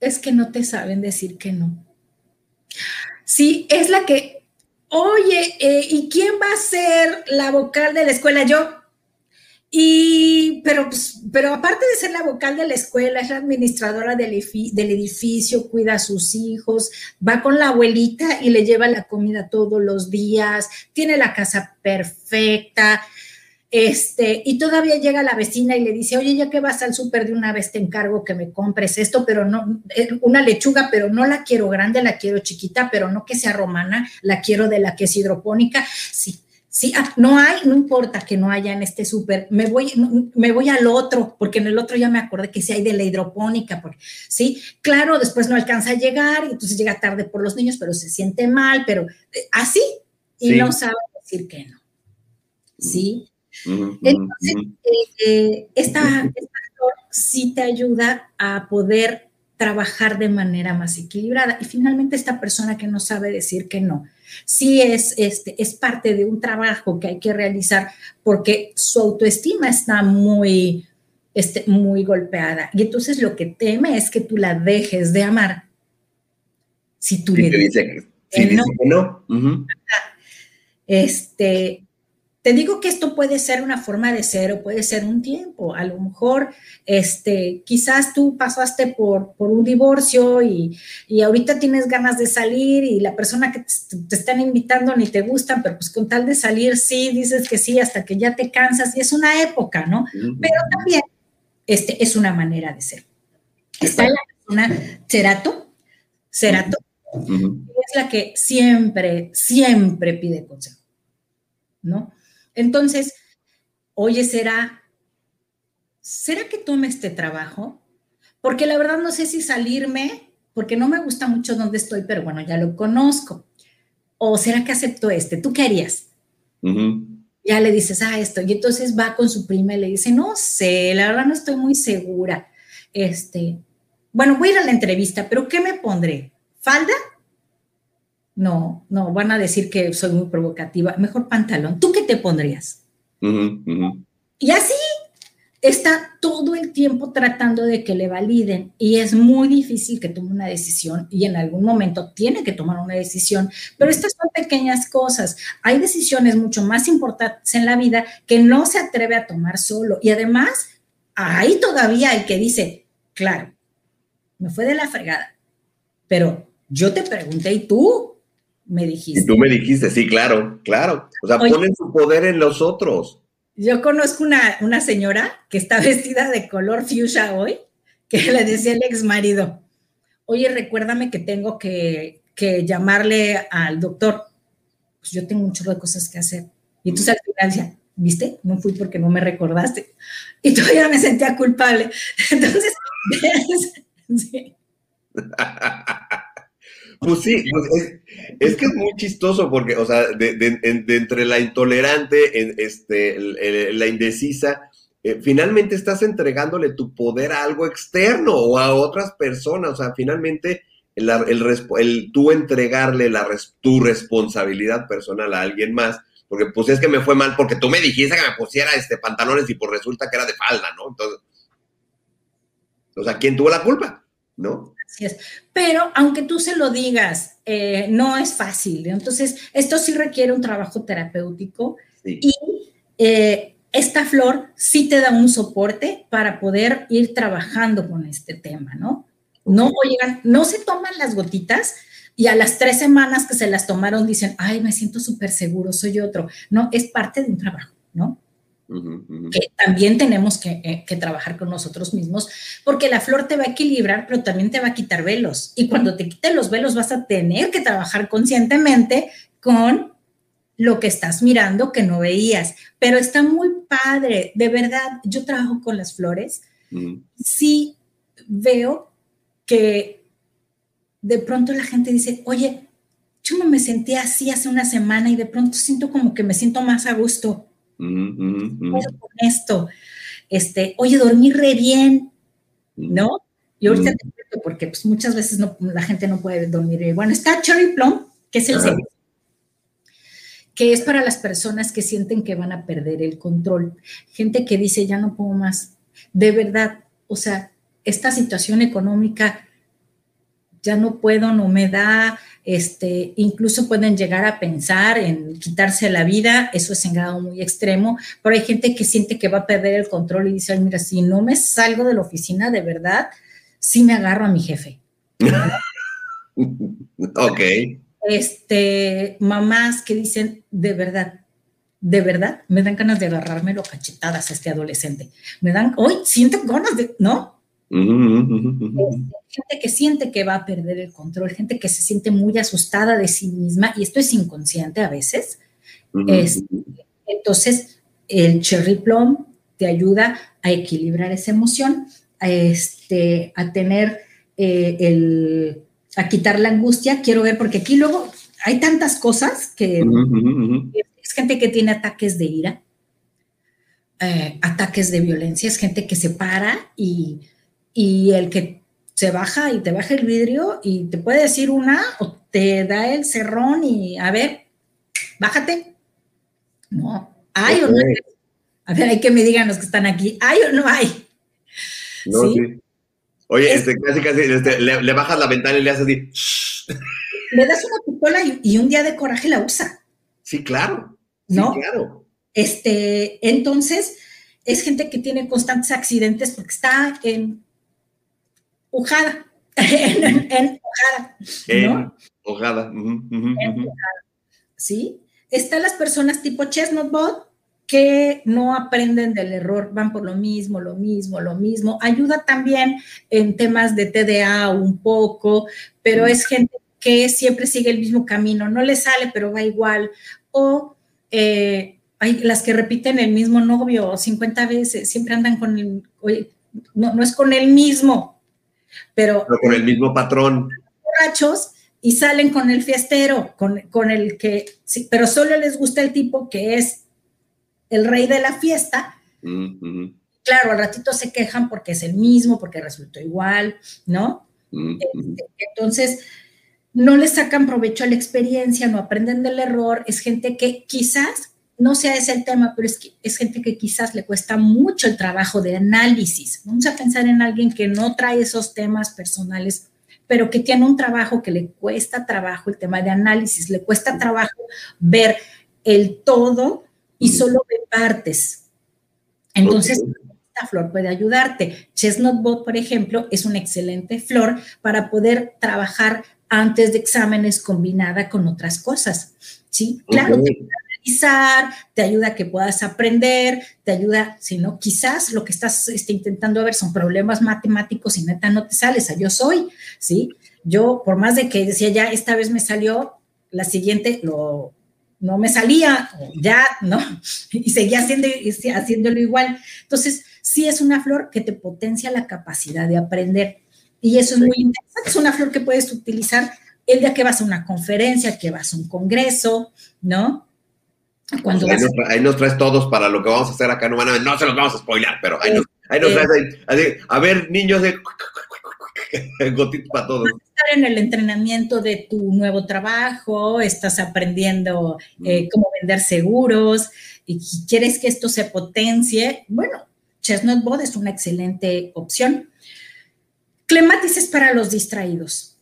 Es que no te saben decir que no. Sí, es la que, oye, eh, ¿y quién va a ser la vocal de la escuela? Yo, y, pero, pues, pero aparte de ser la vocal de la escuela, es la administradora del, edificio, cuida a sus hijos, va con la abuelita y le lleva la comida todos los días, tiene la casa perfecta, este, y todavía llega la vecina y le dice, oye, ya que vas al súper de una vez te encargo que me compres esto, pero no, eh, una lechuga, pero no la quiero grande, la quiero chiquita, pero no que sea romana, la quiero de la que es hidropónica. Sí, Sí, ah, no hay, no importa que no haya en este súper, me voy, me voy al otro, porque en el otro ya me acordé que sí hay de la hidropónica, porque, sí, claro, después no alcanza a llegar, y entonces llega tarde por los niños, pero se siente mal, pero eh, así, y no sabe decir que no. ¿Sí? Entonces, eh, eh, esta, esta sí te ayuda a poder trabajar de manera más equilibrada. Y finalmente, esta persona que no sabe decir que no, sí es, este, es parte de un trabajo que hay que realizar porque su autoestima está muy, este, muy golpeada. Y entonces lo que teme es que tú la dejes de amar. Si tú le dices que, no. Este, te digo que esto puede ser una forma de ser o puede ser un tiempo. A lo mejor, este, quizás tú pasaste por, por un divorcio y, y, ahorita tienes ganas de salir y la persona que te, te, están invitando ni te gustan, pero pues con tal de salir, sí, dices que sí, hasta que ya te cansas y es una época, ¿no? Uh -huh. Pero también este, es una manera de ser. Está la persona Cerato, Cerato, uh -huh. es la que siempre, siempre pide consejo, ¿no? Entonces, oye, ¿será, ¿será que tome este trabajo? Porque la verdad no sé si salirme, porque no me gusta mucho donde estoy, pero bueno, ya lo conozco. ¿O será que acepto este? ¿Tú qué harías? Uh -huh. Ya le dices, ah, esto. Y entonces va con su prima y le dice, no sé, la verdad no estoy muy segura. Este, bueno, voy a ir a la entrevista, pero ¿qué me pondré? ¿Falda? No, no, van a decir que soy muy provocativa. Mejor pantalón. ¿Tú qué te pondrías? Uh -huh, uh -huh. Y así está todo el tiempo tratando de que le validen y es muy difícil que tome una decisión y en algún momento tiene que tomar una decisión, pero estas son pequeñas cosas. Hay decisiones mucho más importantes en la vida que no se atreve a tomar solo y además hay todavía el que dice, claro, me fue de la fregada, pero yo te pregunté y tú me dijiste. Y tú me dijiste, sí, claro, claro. O sea, Oye, ponen su poder en los otros. Yo conozco una, una señora que está vestida de color fuchsia hoy, que le decía al ex marido, oye, recuérdame que tengo que, que llamarle al doctor. Pues yo tengo un chorro de cosas que hacer. Y entonces al final decía, ¿viste? No fui porque no me recordaste. Y todavía me sentía culpable. Entonces, sí. Pues sí, pues es, que es muy chistoso porque, o sea, de, entre la intolerante, este, la indecisa, eh, finalmente estás entregándole tu poder a algo externo o a otras personas, o sea, finalmente el tú entregarle la, tu responsabilidad personal a alguien más, porque pues es que me fue mal porque tú me dijiste que me pusiera este pantalones y pues resulta que era de falda, ¿no? Entonces, o sea, ¿quién tuvo la culpa? ¿No? Así es. Pero aunque tú se lo digas, eh, no es fácil. Entonces, esto sí requiere un trabajo terapéutico sí. y eh, esta flor sí te da un soporte para poder ir trabajando con este tema, ¿no? No oigan, no se toman las gotitas y a las tres semanas que se las tomaron dicen, ay, me siento súper seguro, soy otro. No, es parte de un trabajo, ¿no? Uh -huh. que también tenemos que, eh, que, trabajar con nosotros mismos, porque la flor te va a equilibrar, pero también te va a quitar velos. Y cuando te quiten los velos vas a tener que trabajar conscientemente con lo que estás mirando que no veías. Pero está muy padre, de verdad, yo trabajo con las flores, uh -huh. sí veo que de pronto la gente dice, oye, yo no me sentía así hace una semana y de pronto siento como que me siento más a gusto Con esto, este, oye, dormí re bien, ¿no? Y ahorita te cuento porque pues, muchas veces no, la gente no puede dormir bien. Bueno, está Cherry Plum, que es el que es para las personas que sienten que van a perder el control. Gente que dice, ya no puedo más. De verdad, o sea, esta situación económica ya no puedo, no me da, este, incluso pueden llegar a pensar en quitarse la vida, eso es en grado muy extremo, pero hay gente que siente que va a perder el control y dice, Ay, mira, si no me salgo de la oficina de verdad, sí me agarro a mi jefe. ok. Este, mamás que dicen, de verdad, de verdad, me dan ganas de agarrarme lo cachetadas a este adolescente. Me dan, hoy siento ganas de, ¿no? Uh -huh, uh -huh. Gente que siente que va a perder el control, gente que se siente muy asustada de sí misma, y esto es inconsciente a veces. Uh -huh. es, entonces, el cherry plum te ayuda a equilibrar esa emoción, a, este, a tener eh, el, a quitar la angustia. Quiero ver, porque aquí luego hay tantas cosas que es gente que tiene ataques de ira, eh, ataques de violencia, es gente que se para y y el que se baja y te baja el vidrio y te puede decir una o te da el cerrón y a ver, bájate. No, hay o no hay. A ver, hay que me digan los que están aquí, ¿hay o no hay? No, sí. sí. Oye, es, este, casi, casi, este, le, le, bajas la ventana y le haces así. Le das una pistola y, y, un día de coraje la usa. Sí, claro. Sí, ¿No? claro. Este, entonces, es gente que tiene constantes accidentes porque está en ujada, en, en ojada, ¿Sí? Están las personas tipo Chestnut Bot que no aprenden del error, van por lo mismo, lo mismo, lo mismo. Ayuda también en temas de TDA un poco, pero es gente que siempre sigue el mismo camino, no le sale, pero va igual. O eh, hay las que repiten el mismo novio 50 veces, siempre andan con el, oye, no, no es con el mismo, pero Pero con el mismo patrón. borrachos y salen con el fiestero, con, con el que, sí, pero solo les gusta el tipo que es el rey de la fiesta. Mm, Claro, al ratito se quejan porque es el mismo, porque resultó igual, ¿no? mm. Este, Entonces, no le sacan provecho a la experiencia, no aprenden del error. Es gente que quizás, no sea ese el tema, pero es, que, es gente que quizás le cuesta mucho el trabajo de análisis. Vamos a pensar en alguien que no trae esos temas personales, pero que tiene un trabajo que le cuesta trabajo el tema de análisis, le cuesta trabajo ver el todo y solo ve partes. Entonces, esta flor puede ayudarte. Chestnut Bot, por ejemplo, es una excelente flor para poder trabajar antes de exámenes combinada con otras cosas. ¿Sí? Claro. Te ayuda a analizar, te ayuda a que puedas aprender, te ayuda, si no, quizás lo que estás este, intentando ver son problemas matemáticos y neta no te sales, a yo soy, ¿sí? Yo, por más de que decía ya, esta vez me salió, la siguiente lo, no me salía, ya, ¿no? Y seguía haciendo, haciéndolo igual. Entonces, sí es una flor que te potencia la capacidad de aprender. Y eso es muy interesante. Es una flor que puedes utilizar el día que vas a una conferencia, que vas a un congreso, ¿no? Cuando ahí, vas nos, tra- ahí nos traes todos para lo que vamos a hacer acá. No, van a- no se los vamos a spoiler, pero ahí nos, ahí nos Eh, traes. ahí- así, a ver, niños, de gotitos para todos. estar en el entrenamiento de tu nuevo trabajo, estás aprendiendo eh, cómo vender seguros y quieres que esto se potencie, bueno, Chestnut Bud es una excelente opción. Clematis es para los distraídos.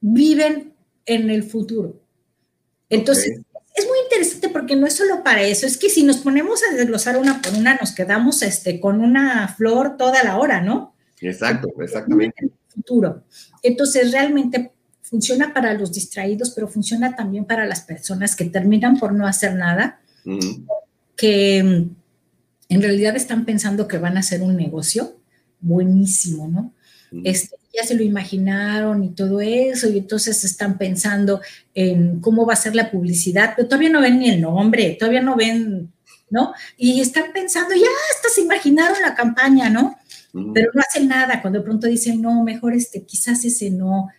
Viven en el futuro. Entonces. Interesante porque no es solo para eso, es que si nos ponemos a desglosar una por una, nos quedamos este, con una flor toda la hora, ¿no? Exacto, exactamente. en el futuro. Entonces, realmente funciona para los distraídos, pero funciona también para las personas que terminan por no hacer nada, que mm, en realidad están pensando que van a hacer un negocio buenísimo, ¿no? Este, ya se lo imaginaron y todo eso, y entonces están pensando en cómo va a ser la publicidad, pero todavía no ven ni el nombre, todavía no ven, ¿no? Y están pensando, ya hasta se imaginaron la campaña, ¿no? Pero no hacen nada. Cuando de pronto dicen, no, mejor este, quizás ese no,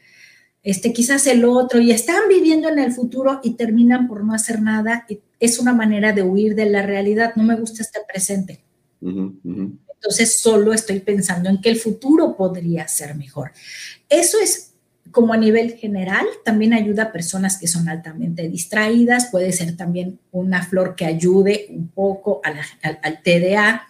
este, quizás el otro, y están viviendo en el futuro y terminan por no hacer nada. Y es una manera de huir de la realidad. No me gusta este presente. Ujú, ujú. Entonces solo estoy pensando en que el futuro podría ser mejor. Eso es como a nivel general, también ayuda a personas que son altamente distraídas, puede ser también una flor que ayude un poco a la- al, al TDA.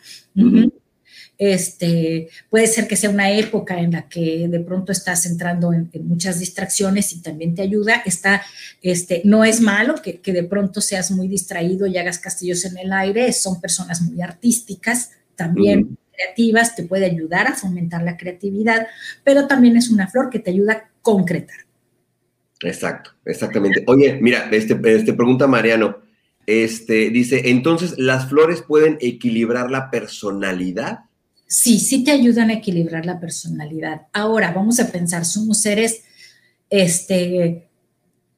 Este, puede ser que sea una época en la que de pronto estás entrando en, en muchas distracciones y también te ayuda. Está, este, no es malo que, que de pronto seas muy distraído y hagas castillos en el aire, son personas muy artísticas, también. Creativas, te puede ayudar a fomentar la creatividad, pero también es una flor que te ayuda a concretar. Exacto, exactamente. Oye, mira, este, este pregunta Mariano. Este dice, entonces, ¿las flores pueden equilibrar la personalidad? Sí, sí te ayudan a equilibrar la personalidad. Ahora, vamos a pensar, somos seres este,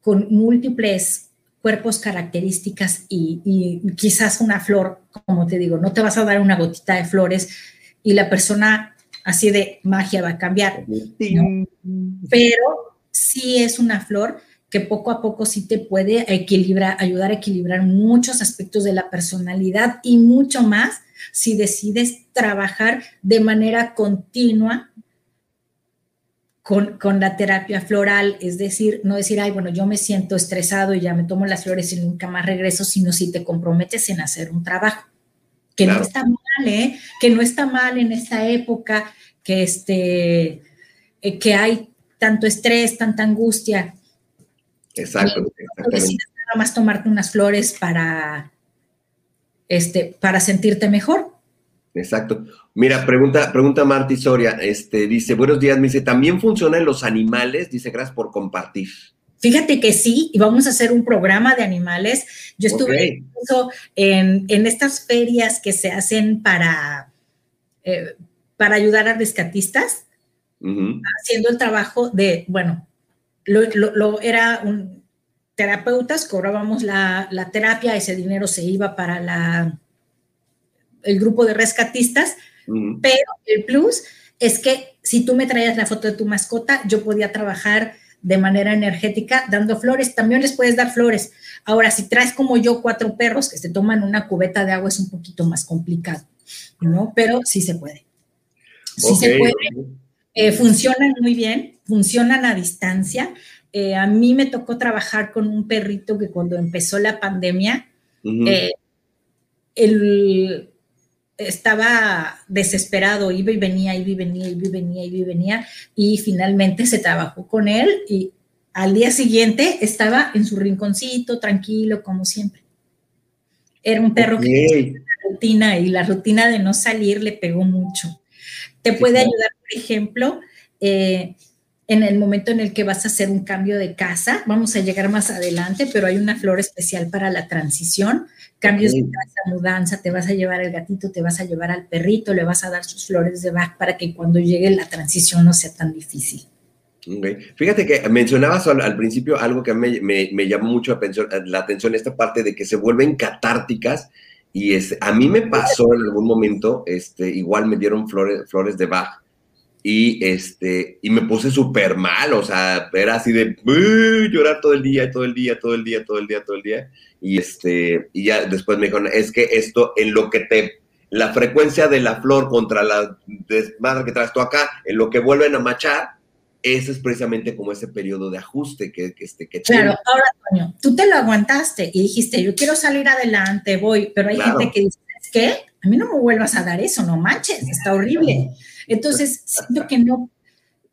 con múltiples cuerpos, características y, y quizás una flor, como te digo, no te vas a dar una gotita de flores y la persona así de magia va a cambiar. Pero sí es una flor que poco a poco sí te puede equilibrar, ayudar a equilibrar muchos aspectos de la personalidad y mucho más si decides trabajar de manera continua con, con, la terapia floral, es decir, no decir, ay, bueno, yo me siento estresado y ya me tomo las flores y nunca más regreso, sino si te comprometes en hacer un trabajo, que claro. no está mal, ¿eh? que no está mal en esta época, que, este, eh, que hay tanto estrés, tanta angustia. Exacto. Decides nada más tomarte unas flores para, este, para sentirte mejor. Exacto. Mira, pregunta, pregunta Marty Soria, este, dice, buenos días, me dice, ¿también funciona en los animales? Dice, gracias por compartir. Fíjate que sí, y vamos a hacer un programa de animales. Yo estuve incluso en, en estas ferias que se hacen para, eh, para ayudar a rescatistas, haciendo el trabajo de, bueno, lo, lo- lo- era un terapeutas, cobrábamos la, la terapia, ese dinero se iba para la, el grupo de rescatistas, Ujú. pero el plus es que si tú me traías la foto de tu mascota, yo podía trabajar de manera energética dando flores. También les puedes dar flores. Ahora, si traes como yo cuatro perros que se toman una cubeta de agua, es un poquito más complicado, ¿no? Pero sí se puede. Sí se puede. Eh, funcionan muy bien, funcionan a distancia. Eh, a mí me tocó trabajar con un perrito que cuando empezó la pandemia, eh, él estaba desesperado, iba y venía, iba y venía, iba y venía, iba y venía, y finalmente se trabajó con él y al día siguiente estaba en su rinconcito, tranquilo, como siempre. Era un perro que Ok. la rutina y la rutina de no salir le pegó mucho. Te puede ayudar, por ejemplo, eh, en el momento en el que vas a hacer un cambio de casa, vamos a llegar más adelante, pero hay una flor especial para la transición, cambios de casa, mudanza, te vas a llevar al gatito, te vas a llevar al perrito, le vas a dar sus flores de Bach para que cuando llegue la transición no sea tan difícil. Ok. Fíjate que mencionabas al, al principio algo que me, me- me llamó mucho la atención, la atención, esta parte de que se vuelven catárticas. Y es, a mí me pasó en algún momento, este, igual me dieron flores, flores de Bach y, este, y me puse súper mal, o sea, era así de "Uh", llorar todo el día, todo el día, todo el día, todo el día, todo el día. Y, este, y ya después me dijeron, es que esto en lo que te, la frecuencia de la flor contra la desmadre que traes tú acá, en lo que vuelven a machar, ese es precisamente como ese periodo de ajuste que, que, este, que Claro, tiene. ahora, Toño, tú te lo aguantaste y dijiste, yo quiero salir adelante, voy, pero hay Claro. gente que dice, es que a mí no me vuelvas a dar eso, no manches, está horrible. Entonces, siento que no.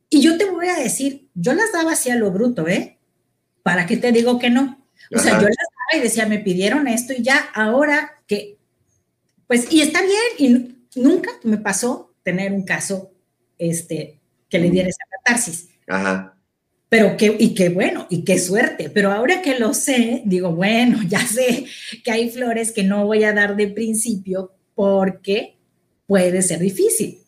Y yo te voy a decir, yo las daba así a lo bruto, ¿eh? ¿Para qué te digo que no? O sea, yo las daba y decía, me pidieron esto y ya, ahora que, pues, y está bien, y nunca me pasó tener un caso, este, que le diera esa catarsis. Ajá. Pero qué, y qué bueno, y qué suerte. Pero ahora que lo sé, digo, bueno, ya sé que hay flores que no voy a dar de principio porque puede ser difícil.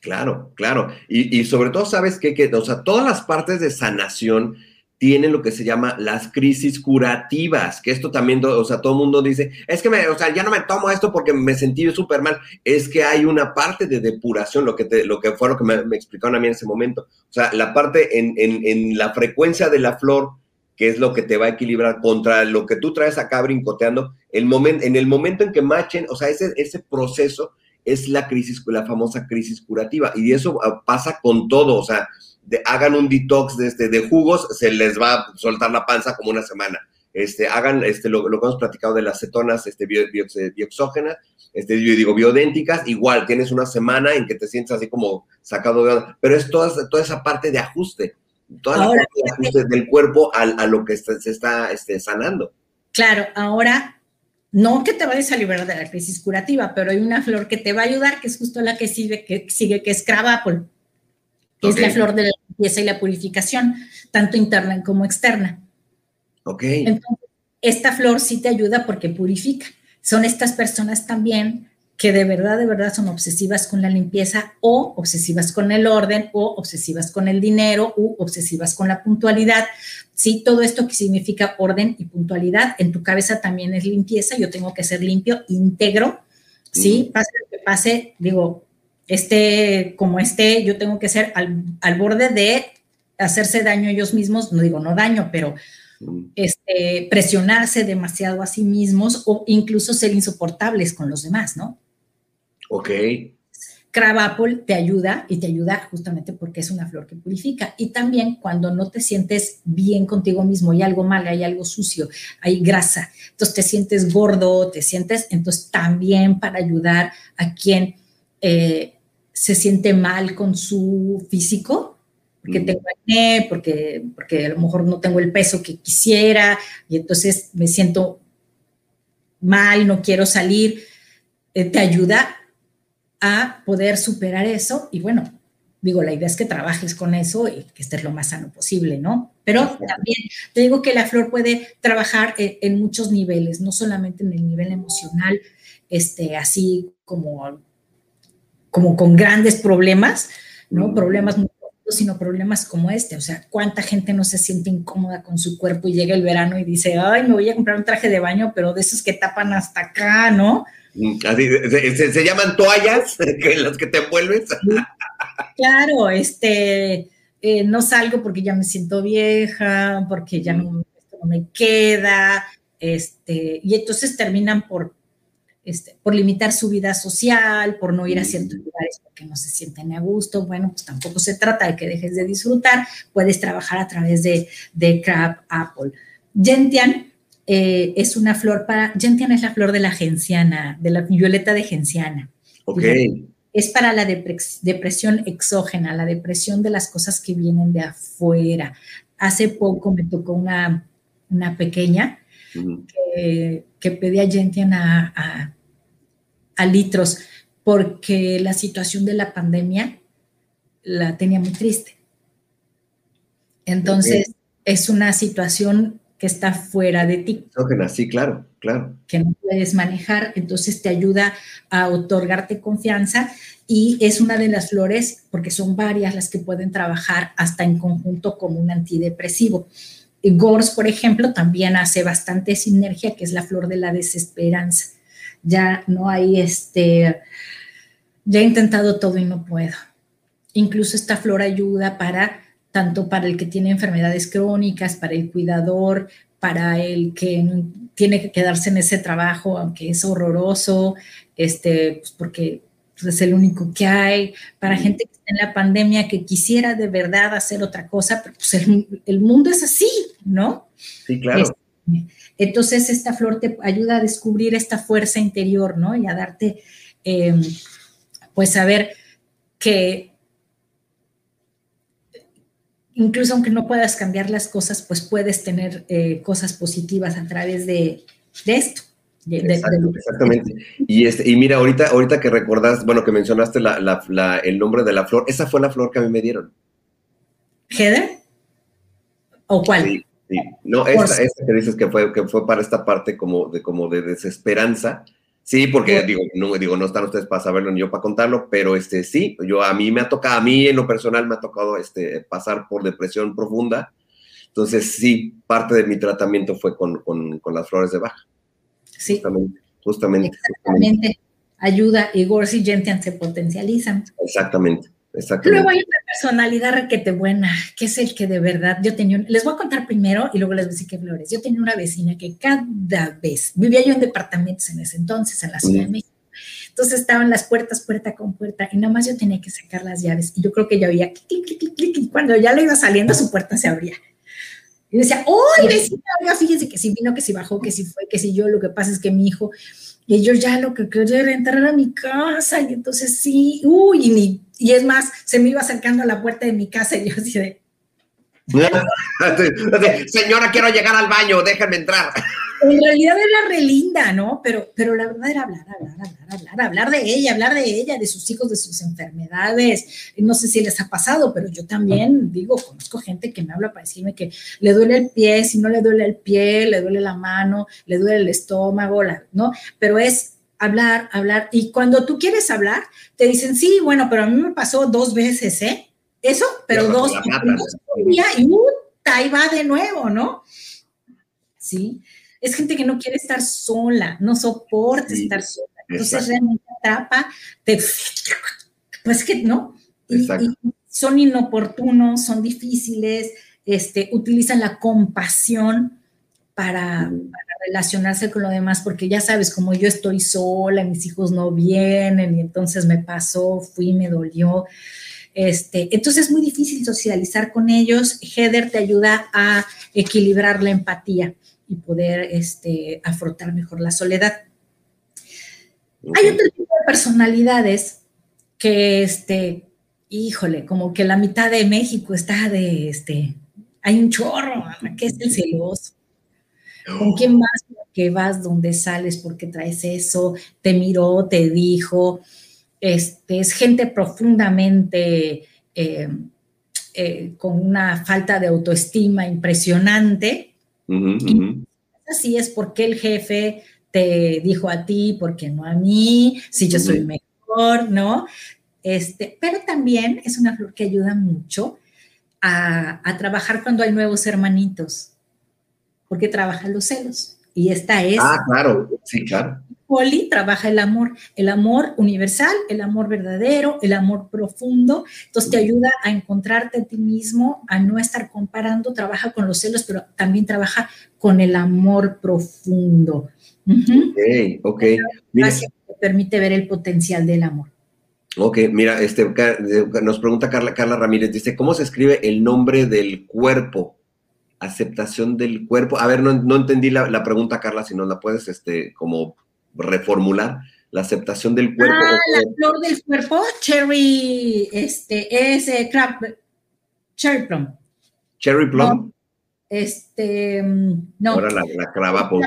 Claro, claro. Y, sobre todo, ¿sabes qué? Que, o sea, todas las partes de sanación tienen lo que se llama las crisis curativas, que esto también, o sea, todo el mundo dice, es que me, o sea, ya no me tomo esto porque me sentí súper mal. Es que hay una parte de depuración, lo que, te, lo que fue lo que me, explicaron a mí en ese momento. O sea, la parte en la frecuencia de la flor, que es lo que te va a equilibrar contra lo que tú traes acá brincoteando, el momento, en el momento en que machen, o sea, ese, ese proceso es la crisis, la famosa crisis curativa. Y eso ah, pasa con todo, o sea, de- hagan un detox de, este, de jugos, se les va a soltar la panza como una semana. Este, hagan este, lo, lo que hemos platicado de las cetonas este, bio- bio- bioxógenas, este, yo digo, biodénticas, igual tienes una semana en que te sientes así como sacado de onda, pero es toda, toda esa parte de ajuste, toda la Ahora, ajuste del cuerpo al- a, lo que está- se está este, sanando. Claro, ahora no que te vayas a liberar de la crisis curativa, pero hay una flor que te va a ayudar, que es justo la que sigue, que, sigue, que es Cravapol, que es la flor de la limpieza y la purificación, tanto interna como externa. Ok, Entonces, esta flor sí te ayuda porque purifica. Son estas personas también que de verdad, de verdad son obsesivas con la limpieza o obsesivas con el orden o obsesivas con el dinero u obsesivas con la puntualidad. Sí, todo esto que significa orden y puntualidad, en tu cabeza también es limpieza, yo tengo que ser limpio, íntegro, sí, pase lo que pase, digo, este, como este, yo tengo que ser al, al borde de hacerse daño ellos mismos, no digo no daño, pero este, presionarse demasiado a sí mismos o incluso ser insoportables con los demás, ¿no? Ok, Cravapol te ayuda y te ayuda justamente porque es una flor que purifica. Y también cuando no te sientes bien contigo mismo, hay algo mal, hay algo sucio, hay grasa, entonces te sientes gordo, te sientes, entonces también para ayudar a quien eh, se siente mal con su físico, porque Mm. tengo acné, porque, porque a lo mejor no tengo el peso que quisiera y entonces me siento mal, no quiero salir, eh, te ayuda a poder superar eso y bueno, digo, la idea es que trabajes con eso y que estés lo más sano posible, ¿no? Pero también te digo que la flor puede trabajar en, en muchos niveles, no solamente en el nivel emocional, este, así como, como con grandes problemas, ¿no? Problemas muy profundos, sino problemas como este. O sea, ¿cuánta gente no se siente incómoda con su cuerpo y llega el verano y dice, ay, me voy a comprar un traje de baño, pero de esos que tapan hasta acá, ¿no? Así, se, se- se llaman toallas, que las que te envuelves. Claro, este, eh, no salgo porque ya me siento vieja, porque ya no, no me queda, este, y entonces terminan por, este, por limitar su vida social, por no ir a ciertos lugares porque no se sienten a gusto. Bueno, pues tampoco se trata de que dejes de disfrutar, puedes trabajar a través de, de Crab Apple. Gentian eh, es una flor para, Gentian es la flor de la genciana, de la violeta de genciana. Ok. Es para la depre- depresión exógena, la depresión de las cosas que vienen de afuera. Hace poco me tocó una, una pequeña que, que pedía Gentian a, a- a litros porque la situación de la pandemia la tenía muy triste. Entonces, es una situación que está fuera de ti, sí, claro, claro. que no puedes manejar, entonces te ayuda a otorgarte confianza y es una de las flores, porque son varias las que pueden trabajar hasta en conjunto como un antidepresivo. Gors, por ejemplo, también hace bastante sinergia, que es la flor de la desesperanza. Ya no hay este, ya he intentado todo y no puedo. Incluso esta flor ayuda para tanto para el que tiene enfermedades crónicas, para el cuidador, para el que tiene que quedarse en ese trabajo, aunque es horroroso, este, pues porque es el único que hay, para gente que está en la pandemia que quisiera de verdad hacer otra cosa, pero pues el, el mundo es así, ¿no? Sí, claro. Este, entonces, esta flor te ayuda a descubrir esta fuerza interior, ¿no? Y a darte, eh, pues, saber que incluso aunque no puedas cambiar las cosas, pues puedes tener eh, cosas positivas a través de, de esto. de- de- Exacto, de- exactamente. Y, este, y mira, ahorita, ahorita que recordás, bueno, que mencionaste la, la- la- el nombre de la flor, esa fue la flor que a mí me dieron. ¿Heather? ¿O cuál? Sí, sí. No, esta, esta que dices que fue, que fue para esta parte como de, como de desesperanza. Sí, porque Por- digo, no, digo, no están ustedes para saberlo ni yo para contarlo, pero este sí, yo a mí me ha tocado, a mí en lo personal me ha tocado este, pasar por depresión profunda. Entonces, sí, parte de mi tratamiento fue con, con, con las flores de baja, Sí, justamente, justamente, justamente, exactamente. Ayuda y Gorsi y Gentian se potencializan. exactamente. Luego hay una personalidad requete buena, que es el que de verdad yo tenía. les voy a contar primero y luego les voy a decir qué flores. Yo tenía una vecina que cada vez vivía yo en departamentos en ese entonces, en la Ciudad de. México. Entonces estaban las puertas puerta con puerta y nada más yo tenía que sacar las llaves. Y yo creo que ya oía clic, clic, clic, clic, clic, y cuando ya le iba saliendo, su puerta se abría. Y decía, ¡Uy, vecina! Oiga, fíjense que si vino, que si bajó, que si fue, que si yo. Lo que pasa es que mi hijo y yo ya lo que quería era entrar a mi casa y entonces sí, uy, y, y es más, se me iba acercando a la puerta de mi casa y yo así de, Señora, quiero llegar al baño, déjenme entrar. En realidad era re linda, ¿no? Pero, pero la verdad era hablar, hablar, hablar, hablar, hablar de ella, hablar de ella, de sus hijos, de sus enfermedades. No sé si les ha pasado, pero yo también digo, conozco gente que me habla para decirme que le duele el pie, si no le duele el pie, le duele la mano, le duele el estómago, la- ¿no? Pero es hablar, hablar. Y cuando tú quieres hablar, te dicen, sí, bueno, pero a mí me pasó dos veces, ¿eh? Eso, pero dos, dos y uh, ahí va de nuevo, ¿no? Sí, es gente que no quiere estar sola, no soporta Sí, estar sola. Entonces exacto. realmente atrapa, te, pues que no. Y- son inoportunos, son difíciles, este, utilizan la compasión para, para relacionarse con lo demás, porque ya sabes, como yo estoy sola, mis hijos no vienen, y entonces me pasó, fui, me dolió. Este, entonces es muy difícil socializar con ellos. Heather te ayuda a equilibrar la empatía y poder este, afrontar mejor la soledad. Hay otro tipo de personalidades que, este, híjole, como que la mitad de México está de, este, hay un chorro, que es el celoso. ¿Con quién más que vas donde sales porque traes eso, te miró, te dijo, este, es gente profundamente eh, eh, con una falta de autoestima impresionante. Así es porque el jefe te dijo a ti, porque no a mí, si yo soy mejor, ¿no? Este, pero también es una flor que ayuda mucho a, a trabajar cuando hay nuevos hermanitos, porque trabaja los celos. Y esta es. Ah, claro, sí, claro. Poli trabaja el amor, el amor universal, el amor verdadero, el amor profundo. Entonces te ayuda a encontrarte a ti mismo, a no estar comparando, trabaja con los celos, pero también trabaja con el amor profundo. Ok, ok. Mira, te permite ver el potencial del amor. Ok, mira, este, nos pregunta Carla, Carla Ramírez, dice, ¿cómo se escribe el nombre del cuerpo? Aceptación del cuerpo. A ver, no, no entendí la, la, pregunta, Carla, si nos la puedes, este, como reformular. La aceptación del cuerpo. Ah, la flor del cuerpo, cherry, este, es eh, crab, cherry plum. Cherry plum. No, este, no. Ahora la, la crab apple.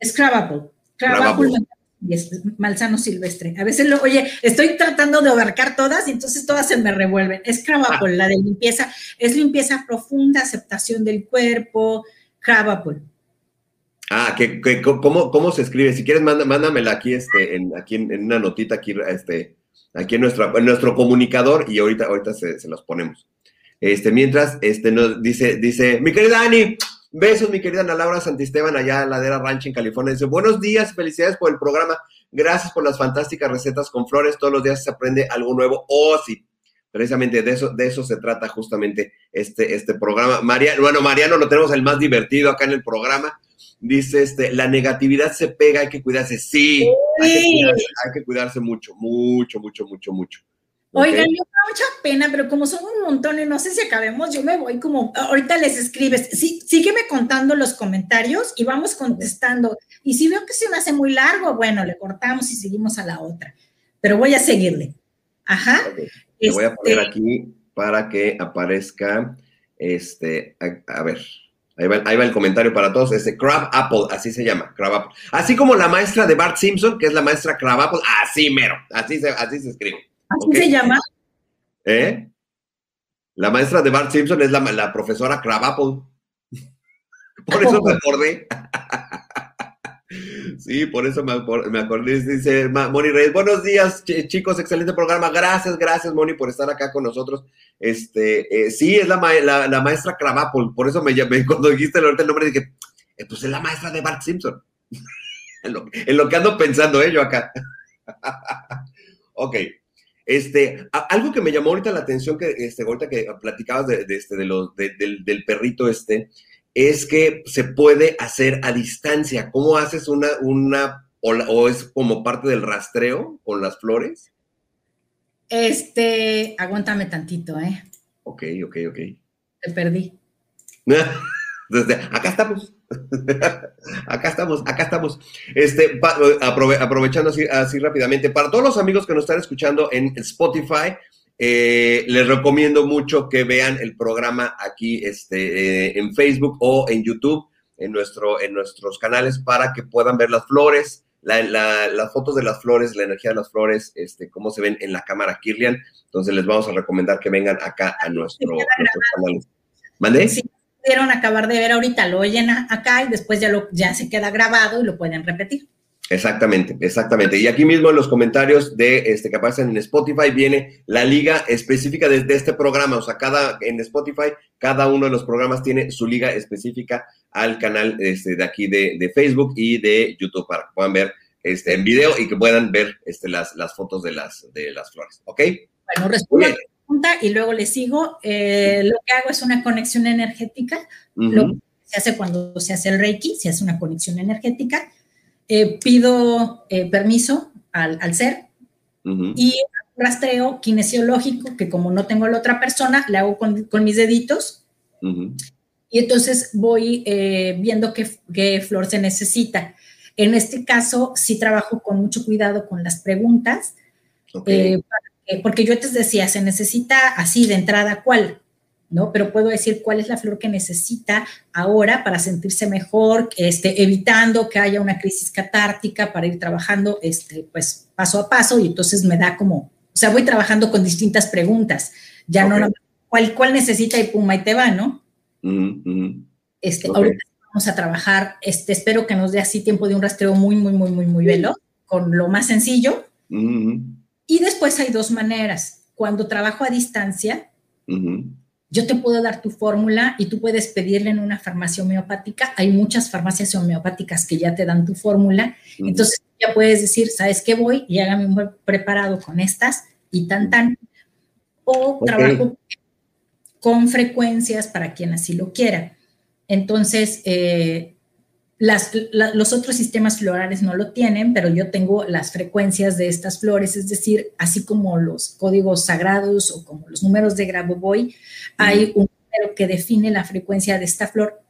Es crab apple. Crab, crab apple. apple y es malsano silvestre. A veces lo, oye, estoy tratando de abarcar todas y entonces todas se me revuelven. Es crab apple, la de limpieza, es limpieza profunda, aceptación del cuerpo, crab apple. Ah, que, que ¿cómo, ¿cómo, se escribe? Si quieres, manda, mándamela aquí, este, en, aquí en, una notita, aquí, este, aquí en nuestro, en nuestro comunicador y ahorita, ahorita se, se, los ponemos. Este, mientras, este, nos dice, dice, mi querida Ani, besos, mi querida Ana Laura Santisteban, allá en Ladera Ranch, en California. Dice, buenos días, felicidades por el programa, gracias por las fantásticas recetas con flores, todos los días se aprende algo nuevo. Oh, sí, precisamente de eso, de eso se trata justamente este, este programa. María, bueno, Mariano lo tenemos el más divertido acá en el programa dice este, la negatividad se pega, hay que cuidarse. Sí, hay que cuidarse, hay que cuidarse mucho, mucho, mucho, mucho, mucho. Oigan, okay. yo me da mucha pena, pero como son un montón y no sé si acabemos, yo me voy como, ahorita les escribes, sí, sígueme contando los comentarios y vamos contestando. Y si veo que se me hace muy largo, bueno, le cortamos y seguimos a la otra. Pero voy a seguirle. Ajá. Okay. Te voy a poner aquí para que aparezca, este, a, a ver, Ahí va, ahí va, el comentario para todos. Este Crab Apple, así se llama, Crab Apple. Así como la maestra de Bart Simpson, que es la maestra Crab Apple, así mero, así se, así se escribe. ¿Así ¿Okay? se llama? ¿Eh? La maestra de Bart Simpson es la, la profesora Crab Apple. Por eso me acordé. Sí, por eso me, me acordé. Dice Moni Reyes, buenos días, ch chicos, excelente programa. Gracias, gracias, Moni, por estar acá con nosotros. Este, eh, sí, es la, ma la, maestra Cravapol, por eso me llamé, cuando dijiste el nombre, dije, eh, pues es la maestra de Bart Simpson. en, lo, que ando pensando eh, yo acá. ok. Este, algo que me llamó ahorita la atención, que este, ahorita que platicabas de, este, de los, de, del, del perrito este, es que se puede hacer a distancia. ¿Cómo haces una, una o, o, es como parte del rastreo con las flores? Este, aguántame tantito, ¿eh? Ok, ok, ok. Te perdí. Desde, acá estamos. acá estamos, acá estamos. Este, aprove, aprovechando así, así rápidamente, para todos los amigos que nos están escuchando en Spotify, eh, les recomiendo mucho que vean el programa aquí este, eh, en Facebook o en YouTube, en, nuestro, en nuestros canales, para que puedan ver las flores, la, la, las fotos de las flores, la energía de las flores, este, cómo se ven en la cámara Kirlian. Entonces les vamos a recomendar que vengan acá a nuestro, nuestros canales. ¿Mande? Sí, pudieron acabar de ver ahorita, lo oyen acá y después ya, lo, ya se queda grabado y lo pueden repetir. Exactamente, exactamente. Y aquí mismo en los comentarios de este que aparecen en Spotify viene la liga específica de, de, este programa. O sea, cada en Spotify, cada uno de los programas tiene su liga específica al canal este, de aquí de, de, Facebook y de YouTube para que puedan ver este en video y que puedan ver este, las, las fotos de las, de las flores. ¿Ok? Bueno, respondo a la pregunta y luego le sigo. Eh, lo que hago es una conexión energética. Uh -huh. Lo que se hace cuando se hace el Reiki, se hace una conexión energética eh, pido eh, permiso al, al ser uh -huh. y rastreo kinesiológico, que como no tengo la otra persona, le hago con, con mis deditos. Uh -huh. Y entonces voy eh, viendo qué, qué, flor se necesita. En este caso, sí trabajo con mucho cuidado con las preguntas, okay. porque yo te decía, se necesita así de entrada, ¿cuál? ¿No? Pero puedo decir cuál es la flor que necesita ahora para sentirse mejor, este, evitando que haya una crisis catártica para ir trabajando, este, pues, paso a paso y entonces me da como, o sea, voy trabajando con distintas preguntas, ya okay. no, ¿cuál, ¿cuál necesita y puma y te va, ¿no? Este, okay. ahorita vamos a trabajar, este, espero que nos dé así tiempo de un rastreo muy, muy, muy, muy, muy veloz, con lo más sencillo. Y después hay dos maneras. Cuando trabajo a distancia. Yo te puedo dar tu fórmula y tú puedes pedirle en una farmacia homeopática. Hay muchas farmacias homeopáticas que ya te dan tu fórmula. Uh -huh. Entonces ya puedes decir, ¿sabes qué voy? Y hágame un preparado con estas y tan, tan. O okay. trabajo con frecuencias para quien así lo quiera. Entonces, eh, las, la, los otros sistemas florales no lo tienen, pero yo tengo las frecuencias de estas flores, es decir, así como los códigos sagrados o como los números de Grabovoi, uh -huh. hay un número que define la frecuencia de esta flor.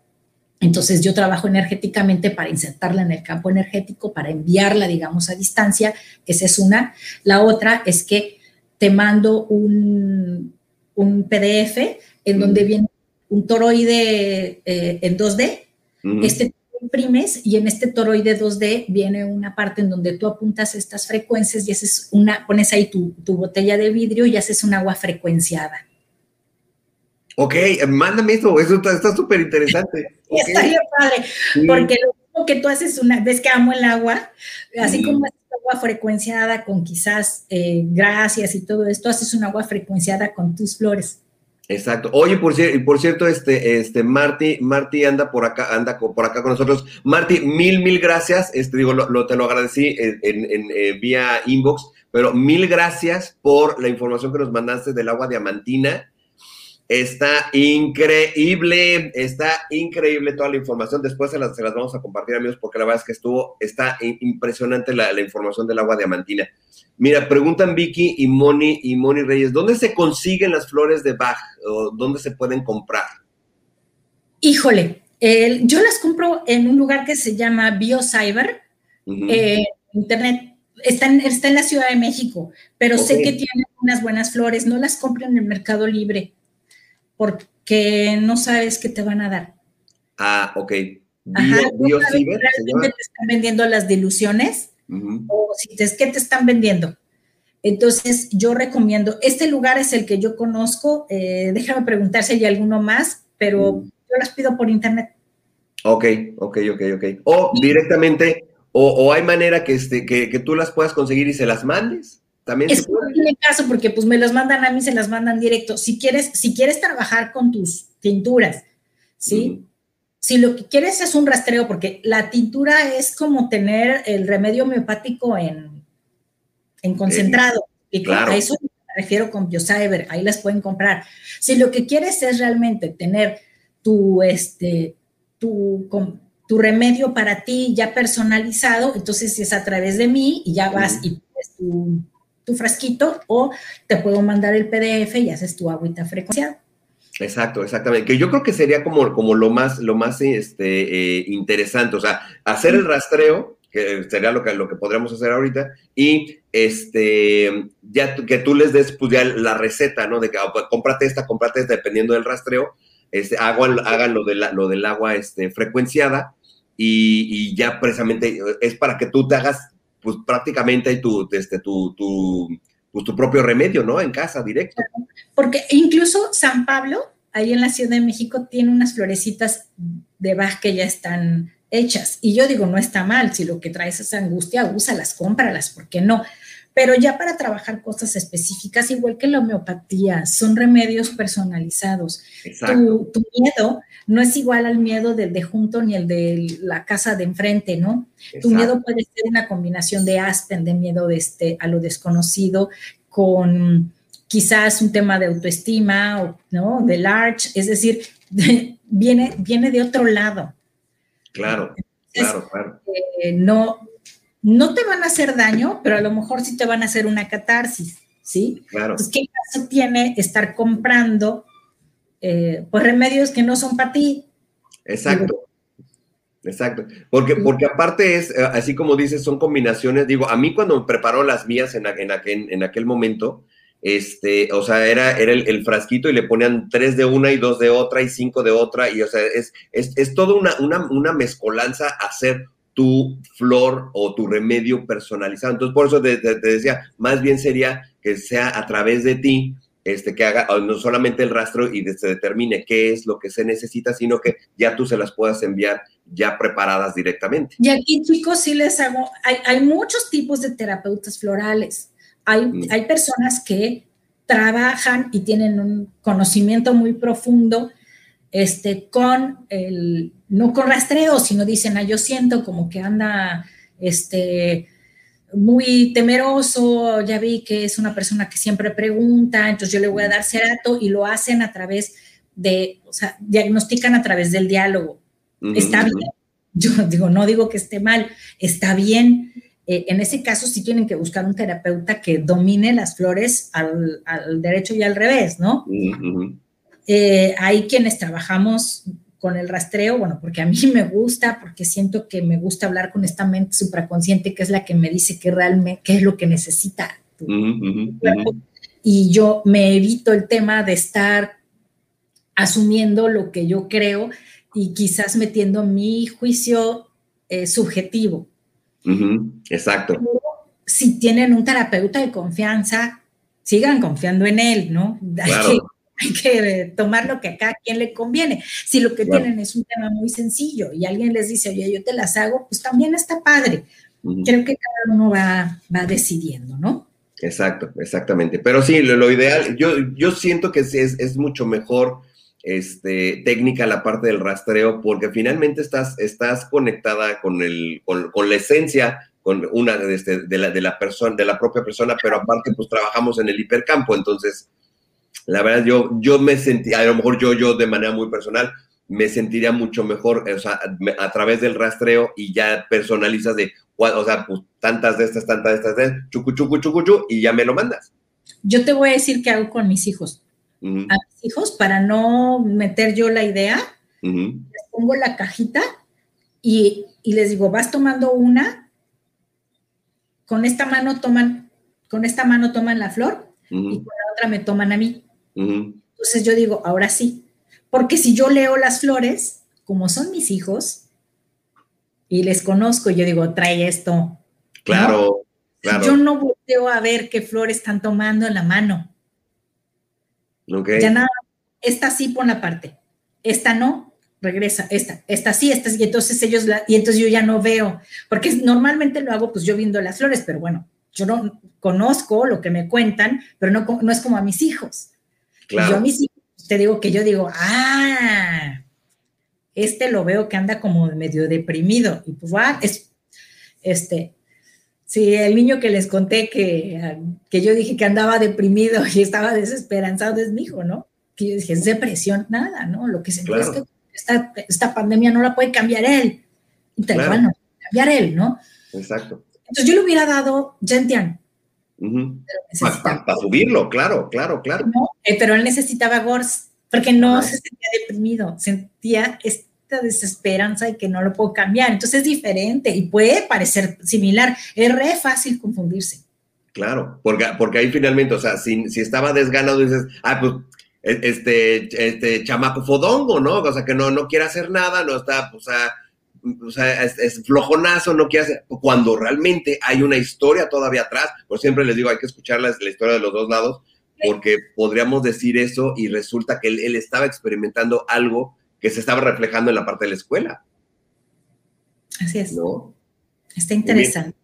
Entonces yo trabajo energéticamente para insertarla en el campo energético, para enviarla, digamos, a distancia. Esa es una. La otra es que te mando un, un PDF en uh -huh. donde viene un toroide eh, en 2D. Uh -huh. Este imprimes y en este toroide 2D viene una parte en donde tú apuntas estas frecuencias y haces una, pones ahí tu, tu botella de vidrio y haces un agua frecuenciada. Ok, mándame eso, eso está súper interesante. Okay. Está bien padre, sí. porque lo mismo que tú haces una, ves que amo el agua, así como haces agua frecuenciada con quizás eh, gracias y todo esto, haces un agua frecuenciada con tus flores. Exacto. Oye, por, por cierto, este, este, Marty, Marty anda por acá, anda por acá con nosotros. Marty, mil, mil gracias. Este, digo, lo, te lo agradecí en, en, eh, vía inbox, pero mil gracias por la información que nos mandaste del agua diamantina. Está increíble, está increíble toda la información. Después se las, se las, vamos a compartir, amigos, porque la verdad es que estuvo, está impresionante la información del agua diamantina. Mira, preguntan Vicky y Moni y Moni Reyes, ¿dónde se consiguen las flores de Bach o dónde se pueden comprar? Híjole, eh, yo las compro en un lugar que se llama BioCyber, uh -huh. eh, internet. Está en, está en, la Ciudad de México, pero okay. sé que tienen unas buenas flores. No las compro en el Mercado Libre porque no sabes qué te van a dar. Ah, ok. Bio, Ajá, Bio no sabes, realmente te están vendiendo las diluciones uh -huh. o si te, ¿qué te están vendiendo? Entonces, yo recomiendo, este lugar es el que yo conozco, eh, déjame preguntar si hay alguno más, pero uh -huh. yo las pido por internet. Ok, ok, ok, ok. O directamente, o, o hay manera que, este, que, que, tú las puedas conseguir y se las mandes. También es no tiene caso porque pues me las mandan a mí, se las mandan directo. Si quieres, si quieres trabajar con tus tinturas, ¿sí? Uh -huh. Si lo que quieres es un rastreo, porque la tintura es como tener el remedio homeopático en, en concentrado. Y claro. a eso me refiero con BioCyber, ahí las pueden comprar. Si lo que quieres es realmente tener tu, este, tu, tu remedio para ti ya personalizado, entonces es a través de mí y ya vas y pones tu tu frasquito o te puedo mandar el PDF y haces tu agüita frecuenciada. Exacto, exactamente. Que yo creo que sería como, como lo más, lo más este, eh, interesante, o sea, hacer el rastreo, que sería lo que, lo que podríamos hacer ahorita, y este, ya que tú les des pues, ya la receta, ¿no? De que oh, pues, cómprate esta, cómprate esta, dependiendo del rastreo, este, hagan, hagan lo, de la, lo del agua este, frecuenciada y, y ya precisamente es para que tú te hagas pues prácticamente tu, este, tu, tu, pues, tu propio remedio, ¿no? En casa, directo. Porque incluso San Pablo, ahí en la Ciudad de México, tiene unas florecitas de Bach que ya están hechas. Y yo digo, no está mal, si lo que traes es angustia, úsalas, cómpralas, ¿por qué no? Pero ya para trabajar cosas específicas, igual que la homeopatía, son remedios personalizados. Tu, tu, miedo no es igual al miedo del de junto ni el de la casa de enfrente, ¿no? Exacto. Tu miedo puede ser una combinación de Aspen, de miedo de este, a lo desconocido, con quizás un tema de autoestima, o, ¿no? Del arch, es decir, de, viene, viene de otro lado. Claro, Entonces, claro, claro. Eh, no, no te van a hacer daño, pero a lo mejor sí te van a hacer una catarsis, ¿sí? Claro. Entonces, ¿qué caso tiene estar comprando eh, pues remedios que no son para ti? Exacto. Exacto, porque, porque aparte es, eh, así como dices, son combinaciones, digo, a mí cuando me preparó las mías en, en, aquel, en aquel momento, este, o sea, era, era el, el frasquito y le ponían tres de una y dos de otra y cinco de otra, y o sea, es, es, es toda una, una, una mezcolanza hacer tu flor o tu remedio personalizado. Entonces, por eso te, te- te decía, más bien sería que sea a través de ti, este, que haga no solamente el rastro y se determine qué es lo que se necesita, sino que ya tú se las puedas enviar ya preparadas directamente. Y aquí, chicos, sí les hago, hay, hay muchos tipos de terapeutas florales. Hay, Mm. hay personas que trabajan y tienen un conocimiento muy profundo este, con el, no con rastreo, sino dicen, ah, yo siento como que anda, este, muy temeroso, ya vi que es una persona que siempre pregunta, entonces yo le voy a dar cerato y lo hacen a través de, o sea, diagnostican a través del diálogo. Está bien. Yo digo, no digo que esté mal, está bien. Eh, en ese caso sí tienen que buscar un terapeuta que domine las flores al, al derecho y al revés, ¿no? Eh, hay quienes trabajamos con el rastreo, bueno, porque a mí me gusta, porque siento que me gusta hablar con esta mente supraconsciente que es la que me dice qué realmente, qué es lo que necesita tu. Y yo me evito el tema de estar asumiendo lo que yo creo y quizás metiendo mi juicio eh, subjetivo. Ujú, Exacto. Si tienen un terapeuta de confianza, sigan confiando en él, ¿no? Claro. que, hay que tomar lo que a cada quien le conviene. Si lo que Claro. tienen es un tema muy sencillo y alguien les dice, oye, yo te las hago, pues también está padre. Creo que cada uno va, va decidiendo, ¿no? Exacto, exactamente. Pero sí, lo, lo ideal, yo, yo siento que es, es mucho mejor este, técnica la parte del rastreo, porque finalmente estás, estás conectada con, el, con, con la esencia, con una de, este, de, la, de la persona, de la propia persona, pero aparte, pues trabajamos en el hipercampo. Entonces, la verdad, yo, yo me sentí, a lo mejor yo, yo de manera muy personal, me sentiría mucho mejor, o sea, a través del rastreo y ya personalizas de, o sea, pues tantas de estas, tantas de estas, de chucu, chucu, chucu, chu, y ya me lo mandas. Yo te voy a decir qué hago con mis hijos. A mis hijos, para no meter yo la idea, les pongo la cajita y, y les digo, vas tomando una, con esta mano toman, con esta mano toman la flor y con la otra me toman a mí. Entonces yo digo, ahora sí, porque si yo leo las flores, como son mis hijos, y les conozco, yo digo, trae esto. Claro, claro. Yo no volteo a ver qué flor están tomando en la mano. ok. Ya nada, esta sí pon la parte, esta no, regresa, esta, esta sí, esta sí, y entonces ellos, la, y entonces yo ya no veo, porque normalmente lo hago pues yo viendo las flores, pero bueno, yo no conozco lo que me cuentan, pero no, no es como a mis hijos. Yo a mis hijos, te digo que yo digo, ah, este lo veo que anda como medio deprimido, y pues va, es, este, Sí, el niño que les conté que, ah, que yo dije que andaba deprimido y estaba desesperanzado es mi hijo, ¿no? Que yo dije, es depresión, nada, ¿no? Lo que es Claro. que esta, esta pandemia no la puede cambiar él. Y tal Claro. cual, no puede cambiar él, ¿no? Exacto. Entonces yo le hubiera dado Gentian, Para subirlo, claro, claro, claro. ¿no? Eh, pero él necesitaba Gors, porque no Ajá. se sentía deprimido, sentía esta desesperanza y que no lo puedo cambiar. Entonces es diferente y puede parecer similar. Es re fácil confundirse. Claro, porque, porque ahí finalmente, o sea, si, si estaba desganado, dices, ah, pues, e- este, este chamaco fodongo, ¿no? O sea, que no, no quiere hacer nada, no está, o sea, o sea, es, es flojonazo, no quiere hacer, cuando realmente hay una historia todavía atrás, pues siempre les digo, hay que escuchar la, la historia de los dos lados, porque podríamos decir eso y resulta que él, él estaba experimentando algo que se estaba reflejando en la parte de la escuela, Así es. ¿no? Está interesante.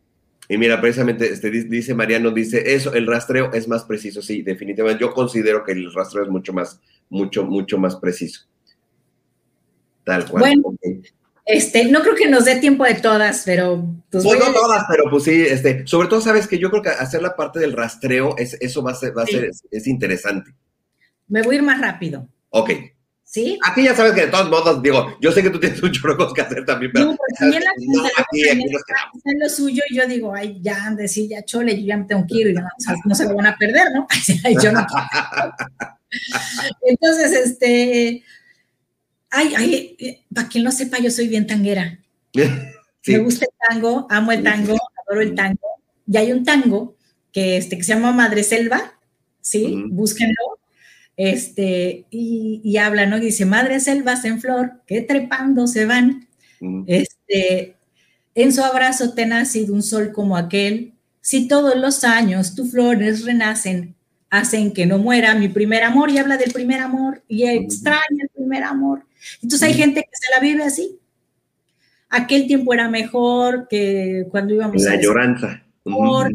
Y mira, precisamente este, di- dice Mariano, dice eso, el rastreo es más preciso, sí, definitivamente. Yo considero que el rastreo es mucho más, mucho, mucho más preciso. Tal cual. Bueno. Este, no creo que nos dé tiempo de todas, pero pues Pues no a- todas, pero pues sí, este, sobre todo sabes que yo creo que hacer la parte del rastreo, es, eso va a ser, va a Sí. ser, es, es interesante. me voy a ir más rápido, Ok. ¿sí? Aquí ya sabes que de todos modos, digo, yo sé que tú tienes muchos cosas que hacer también, pero No, pero también la no, aquí, aquí nos quedamos. lo suyo y yo digo, ay, ya, decir, ya chole, yo ya me tengo que ir, y no, o sea, no se lo van a perder, ¿no? Yo no. Entonces, este, ay, ay, para quien no sepa, yo soy bien tanguera. Sí. Me gusta el tango, amo el tango, adoro el tango. Y hay un tango que, este, que se llama Madre Selva, ¿sí? Búsquenlo. Este, y, y habla, ¿no? Dice, madre selvas en flor, que trepando se van. Este, en su abrazo te nacido un sol como aquel. Si todos los años tus flores renacen, hacen que no muera mi primer amor y habla del primer amor y extraña el primer amor. Entonces hay gente que se la vive así. Aquel tiempo era mejor que cuando íbamos la a... lloranza. cuando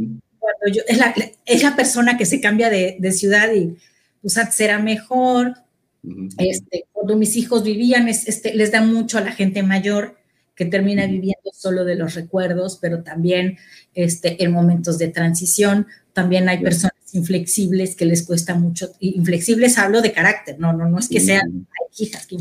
yo, es, la, es, la, persona que se cambia de, de ciudad y pues era mejor. Este, cuando mis hijos vivían, este, les da mucho a la gente mayor que termina viviendo solo de los recuerdos, pero también este, en momentos de transición. También hay personas inflexibles que les cuesta mucho. Inflexibles hablo de carácter, no, no, no es que sean, hay hijas que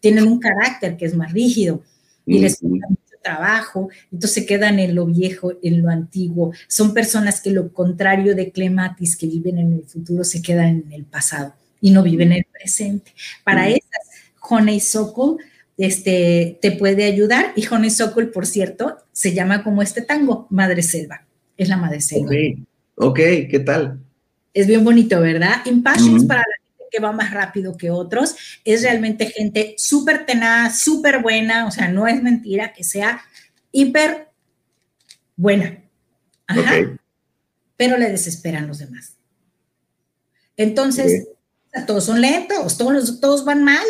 tienen un carácter que es más rígido y les cuesta mucho trabajo, entonces se quedan en lo viejo, en lo antiguo. Son personas que lo contrario de clematis, que viven en el futuro, se quedan en el pasado y no viven en el presente. Para esas, Honeysuckle este, te puede ayudar. Y Honeysuckle, por cierto, se llama como este tango, Madre Selva. Es la Madre Selva. Ok, ok, ¿qué tal? Es bien bonito, ¿verdad? Impassions uh -huh. para la gente que va más rápido que otros. Es realmente gente súper tenaz, súper buena. O sea, no es mentira que sea hiper buena. Ajá. Okay. Pero le desesperan los demás. Entonces, okay. todos son lentos, todos, todos van mal.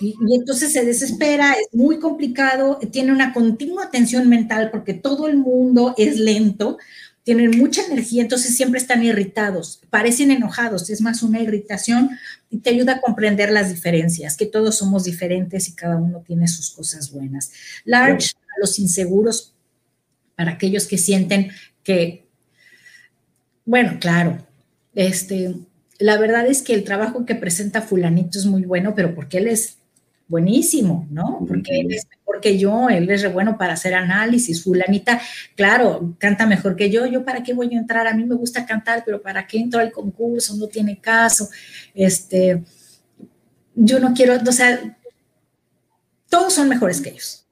Y, y, entonces se desespera, es muy complicado, tiene una continua tensión mental porque todo el mundo es lento, tienen mucha energía, entonces siempre están irritados, parecen enojados, es más una irritación y te ayuda a comprender las diferencias, que todos somos diferentes y cada uno tiene sus cosas buenas. Large, a los inseguros, para aquellos que sienten que, bueno, claro, este, la verdad es que el trabajo que presenta fulanito es muy bueno, pero porque él es buenísimo, ¿no? Porque él es mejor que yo, él es re bueno para hacer análisis. Fulanita, claro, canta mejor que yo. ¿Yo para qué voy a entrar? A mí me gusta cantar, pero ¿para qué entro al concurso? No tiene caso. Este, yo no quiero, o sea, todos son mejores que ellos.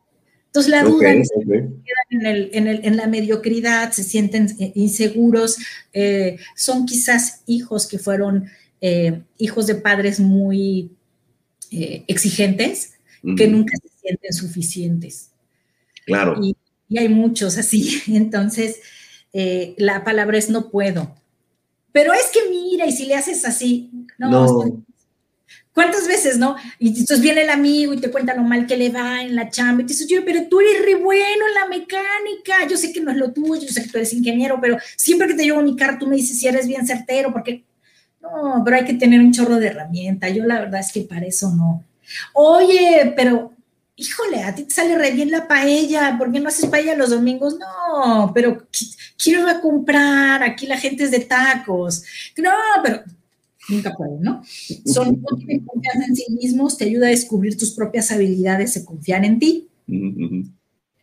Entonces la duda okay, okay. quedan en, el, en, el, en, la mediocridad, se sienten inseguros, eh, son quizás hijos que fueron eh, hijos de padres muy eh, exigentes, uh -huh. que nunca se sienten suficientes. Claro. Y, y hay muchos así, entonces eh, la palabra es no puedo. Pero es que mira, y si le haces así, no, no. ¿Cuántas veces, no? Y entonces viene el amigo y te cuenta lo mal que le va en la chamba. Y te dices, yo, pero tú eres re bueno en la mecánica. Yo sé que no es lo tuyo, yo sé que tú eres ingeniero, pero siempre que te llevo mi carro, tú me dices si eres bien certero, porque no, pero hay que tener un chorro de herramienta. Yo la verdad es que para eso no. Oye, pero híjole, a ti te sale re bien la paella, ¿por qué no haces paella los domingos? No, pero quiero ir a comprar, aquí la gente es de tacos. No, pero nunca pueden, ¿no? Son, no tienen confianza en sí mismos, te ayuda a descubrir tus propias habilidades de confiar en ti.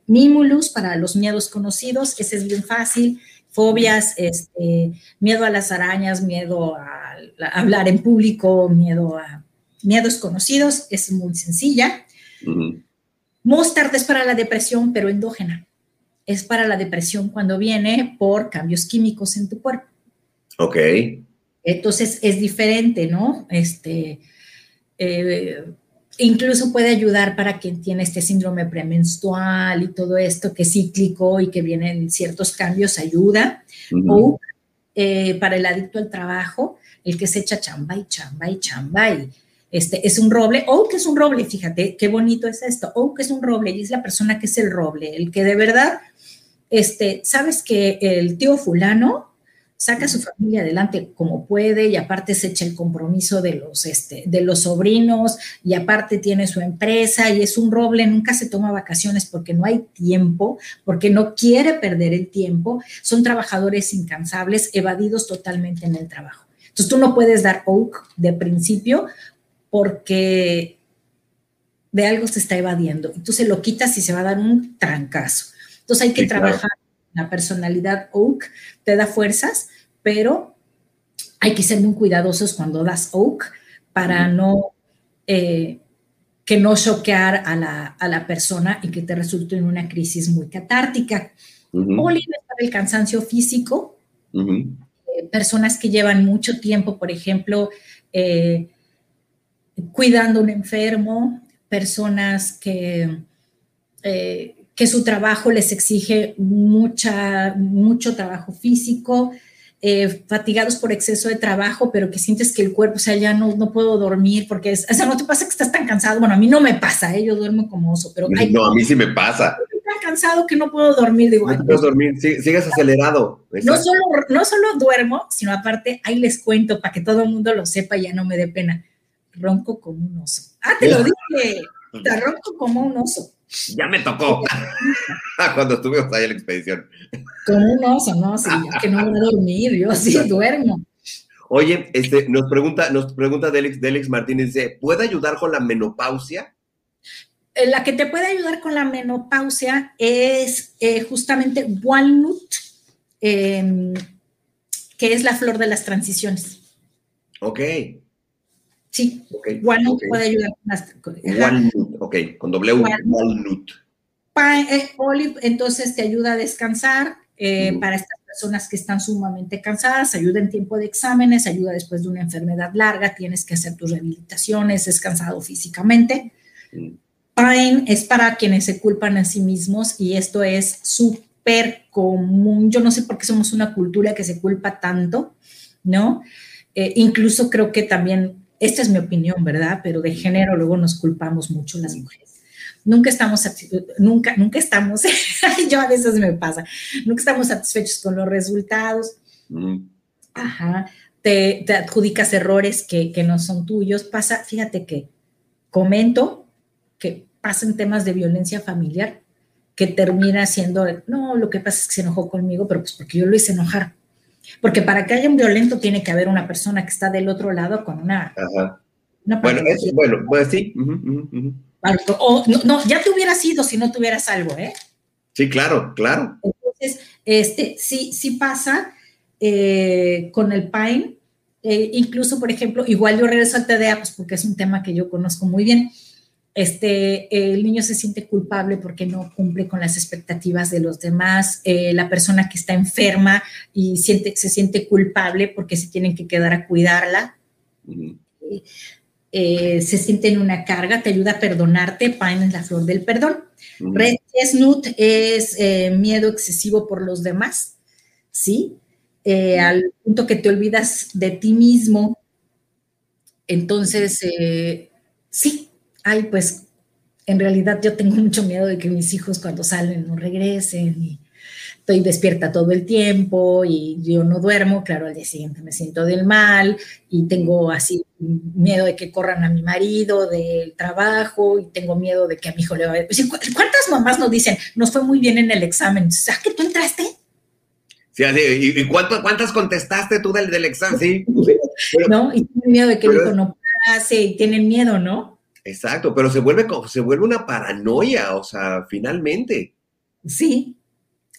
Mimulus para los miedos conocidos, ese es bien fácil. Fobias, este, miedo a las arañas, miedo a, a hablar en público, miedo a miedos conocidos, es muy sencilla. Uh -huh. Mostard es para la depresión, pero endógena. Es para la depresión cuando viene por cambios químicos en tu cuerpo. Ok. Entonces es diferente, ¿no? Este, eh, incluso puede ayudar para quien tiene este síndrome premenstrual y todo esto que es cíclico y que vienen ciertos cambios, ayuda. Uh -huh. O eh, para el adicto al trabajo, el que se echa chamba y chamba y chamba y este es un roble, o que es un roble, fíjate qué bonito es esto, o que es un roble y es la persona que es el roble, el que de verdad, este, sabes que el tío fulano saca a su familia adelante como puede y aparte se echa el compromiso de los, este, de los sobrinos y aparte tiene su empresa y es un roble, nunca se toma vacaciones porque no hay tiempo, porque no quiere perder el tiempo, son trabajadores incansables, evadidos totalmente en el trabajo. Entonces tú no puedes dar oak de principio porque de algo se está evadiendo. Entonces lo quitas y se va a dar un trancazo. Entonces hay que sí, trabajar claro. la personalidad oak, te da fuerzas, pero hay que ser muy cuidadosos cuando das oak para no eh, que no choquear a la, a la, persona y que te resulte en una crisis muy catártica. Uh -huh. Para el cansancio físico. Uh -huh. eh, personas que llevan mucho tiempo, por ejemplo, eh, cuidando a un enfermo, personas que, eh, que su trabajo les exige mucha, mucho trabajo físico, eh, fatigados por exceso de trabajo, pero que sientes que el cuerpo, o sea, ya no, no puedo dormir porque, es, o sea, no te pasa que estás tan cansado. Bueno, a mí no me pasa, ¿eh? yo duermo como oso, pero... No, a mí sí me pasa. Estoy tan cansado que no puedo dormir, digo. No puedes dormir, sí, sigues acelerado. No solo, no solo duermo, sino aparte, ahí les cuento para que todo el mundo lo sepa y ya no me dé pena. Ronco como un oso. Ah, te lo dije, te ronco como un oso. Ya me tocó. Cuando estuvimos ahí en la expedición. Como un oso, ¿no? Sí, que no voy a dormir, yo sí duermo. Oye, este, nos pregunta, nos pregunta Delix, Delix Martínez, dice, ¿puede ayudar con la menopausia? Eh, La que te puede ayudar con la menopausia es eh, justamente walnut, eh, que es la flor de las transiciones. Ok. Sí, okay walnut okay. puede ayudar. Walnut, ok, con doble U, walnut. Eh, olive, entonces te ayuda a descansar eh, para estas personas que están sumamente cansadas, ayuda en tiempo de exámenes, ayuda después de una enfermedad larga, tienes que hacer tus rehabilitaciones, es cansado físicamente. Mm. Pine es para quienes se culpan a sí mismos y esto es súper común. Yo no sé por qué somos una cultura que se culpa tanto, ¿no? Eh, incluso creo que también, esta es mi opinión, ¿verdad? Pero de género luego nos culpamos mucho las mujeres nunca estamos, nunca, nunca estamos, yo a veces me pasa, nunca estamos satisfechos con los resultados. Mm. Ajá, te, te, adjudicas errores que, que, no son tuyos. Pasa, fíjate que comento que pasan temas de violencia familiar que termina siendo, no, lo que pasa es que se enojó conmigo, pero pues porque yo lo hice enojar. Porque para que haya un violento tiene que haber una persona que está del otro lado con una... Ajá. una bueno, es, bueno, pues sí. Uh -huh, uh -huh. O, no, no, ya te hubieras ido si no tuvieras algo, ¿eh? Sí, claro, claro. Entonces, este, sí, sí pasa eh, con el Pine. Eh, incluso, por ejemplo, igual yo regreso al TDA, pues porque es un tema que yo conozco muy bien. Este, el niño se siente culpable porque no cumple con las expectativas de los demás. Eh, la persona que está enferma y siente, se siente culpable porque se tienen que quedar a cuidarla. Eh, se siente en una carga, te ayuda a perdonarte, Pine es la flor del perdón. Mm. Red Chestnut es eh, miedo excesivo por los demás, ¿sí? Eh, mm. Al punto que te olvidas de ti mismo. Entonces, sí, ay, pues en realidad yo tengo mucho miedo de que mis hijos cuando salen no regresen y estoy despierta todo el tiempo y yo no duermo, claro, al día siguiente me siento del mal y tengo así miedo de que corran a mi marido del trabajo y tengo miedo de que a mi hijo le vaya. ¿Cuántas mamás nos dicen, nos fue muy bien en el examen? ¿Sabes que tú entraste? Sí, así, ¿y, y cuánto, cuántas contestaste tú del, del examen? Sí. Pero, ¿No? Y tienen miedo de que el hijo no pase y tienen miedo, ¿no? Exacto, pero se vuelve, se vuelve una paranoia, o sea, finalmente. Sí,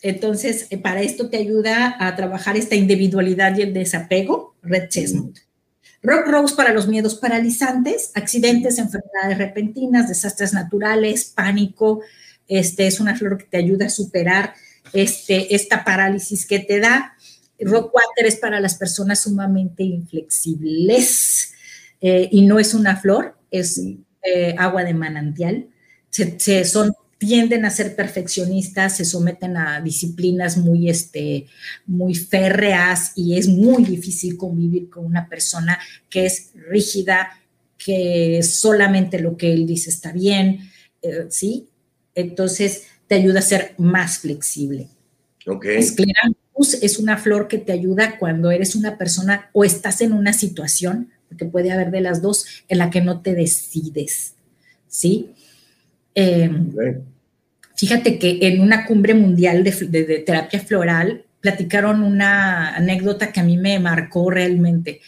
entonces, eh, para esto te ayuda a trabajar esta individualidad y el desapego, Red Chestnut. Rock Rose para los miedos paralizantes, accidentes, enfermedades repentinas, desastres naturales, pánico. Este es una flor que te ayuda a superar este, esta parálisis que te da. Rock Water es para las personas sumamente inflexibles eh, y no es una flor, es eh, agua de manantial. Se, se, son tienden a ser perfeccionistas, se someten a disciplinas muy, este, muy férreas y es muy difícil convivir con una persona que es rígida, que solamente lo que él dice está bien, eh, ¿sí? Entonces te ayuda a ser más flexible. Ok. Escleranthus es una flor que te ayuda cuando eres una persona o estás en una situación, porque puede haber de las dos, en la que no te decides, ¿sí? Eh, okay. Fíjate que en una cumbre mundial de, de, de, terapia floral platicaron una anécdota que a mí me marcó realmente.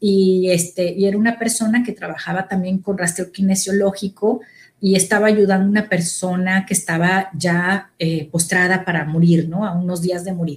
Y, este, y era una persona que trabajaba también con rastreo kinesiológico y estaba ayudando a una persona que estaba ya eh, postrada para morir, ¿no? A unos días de morir.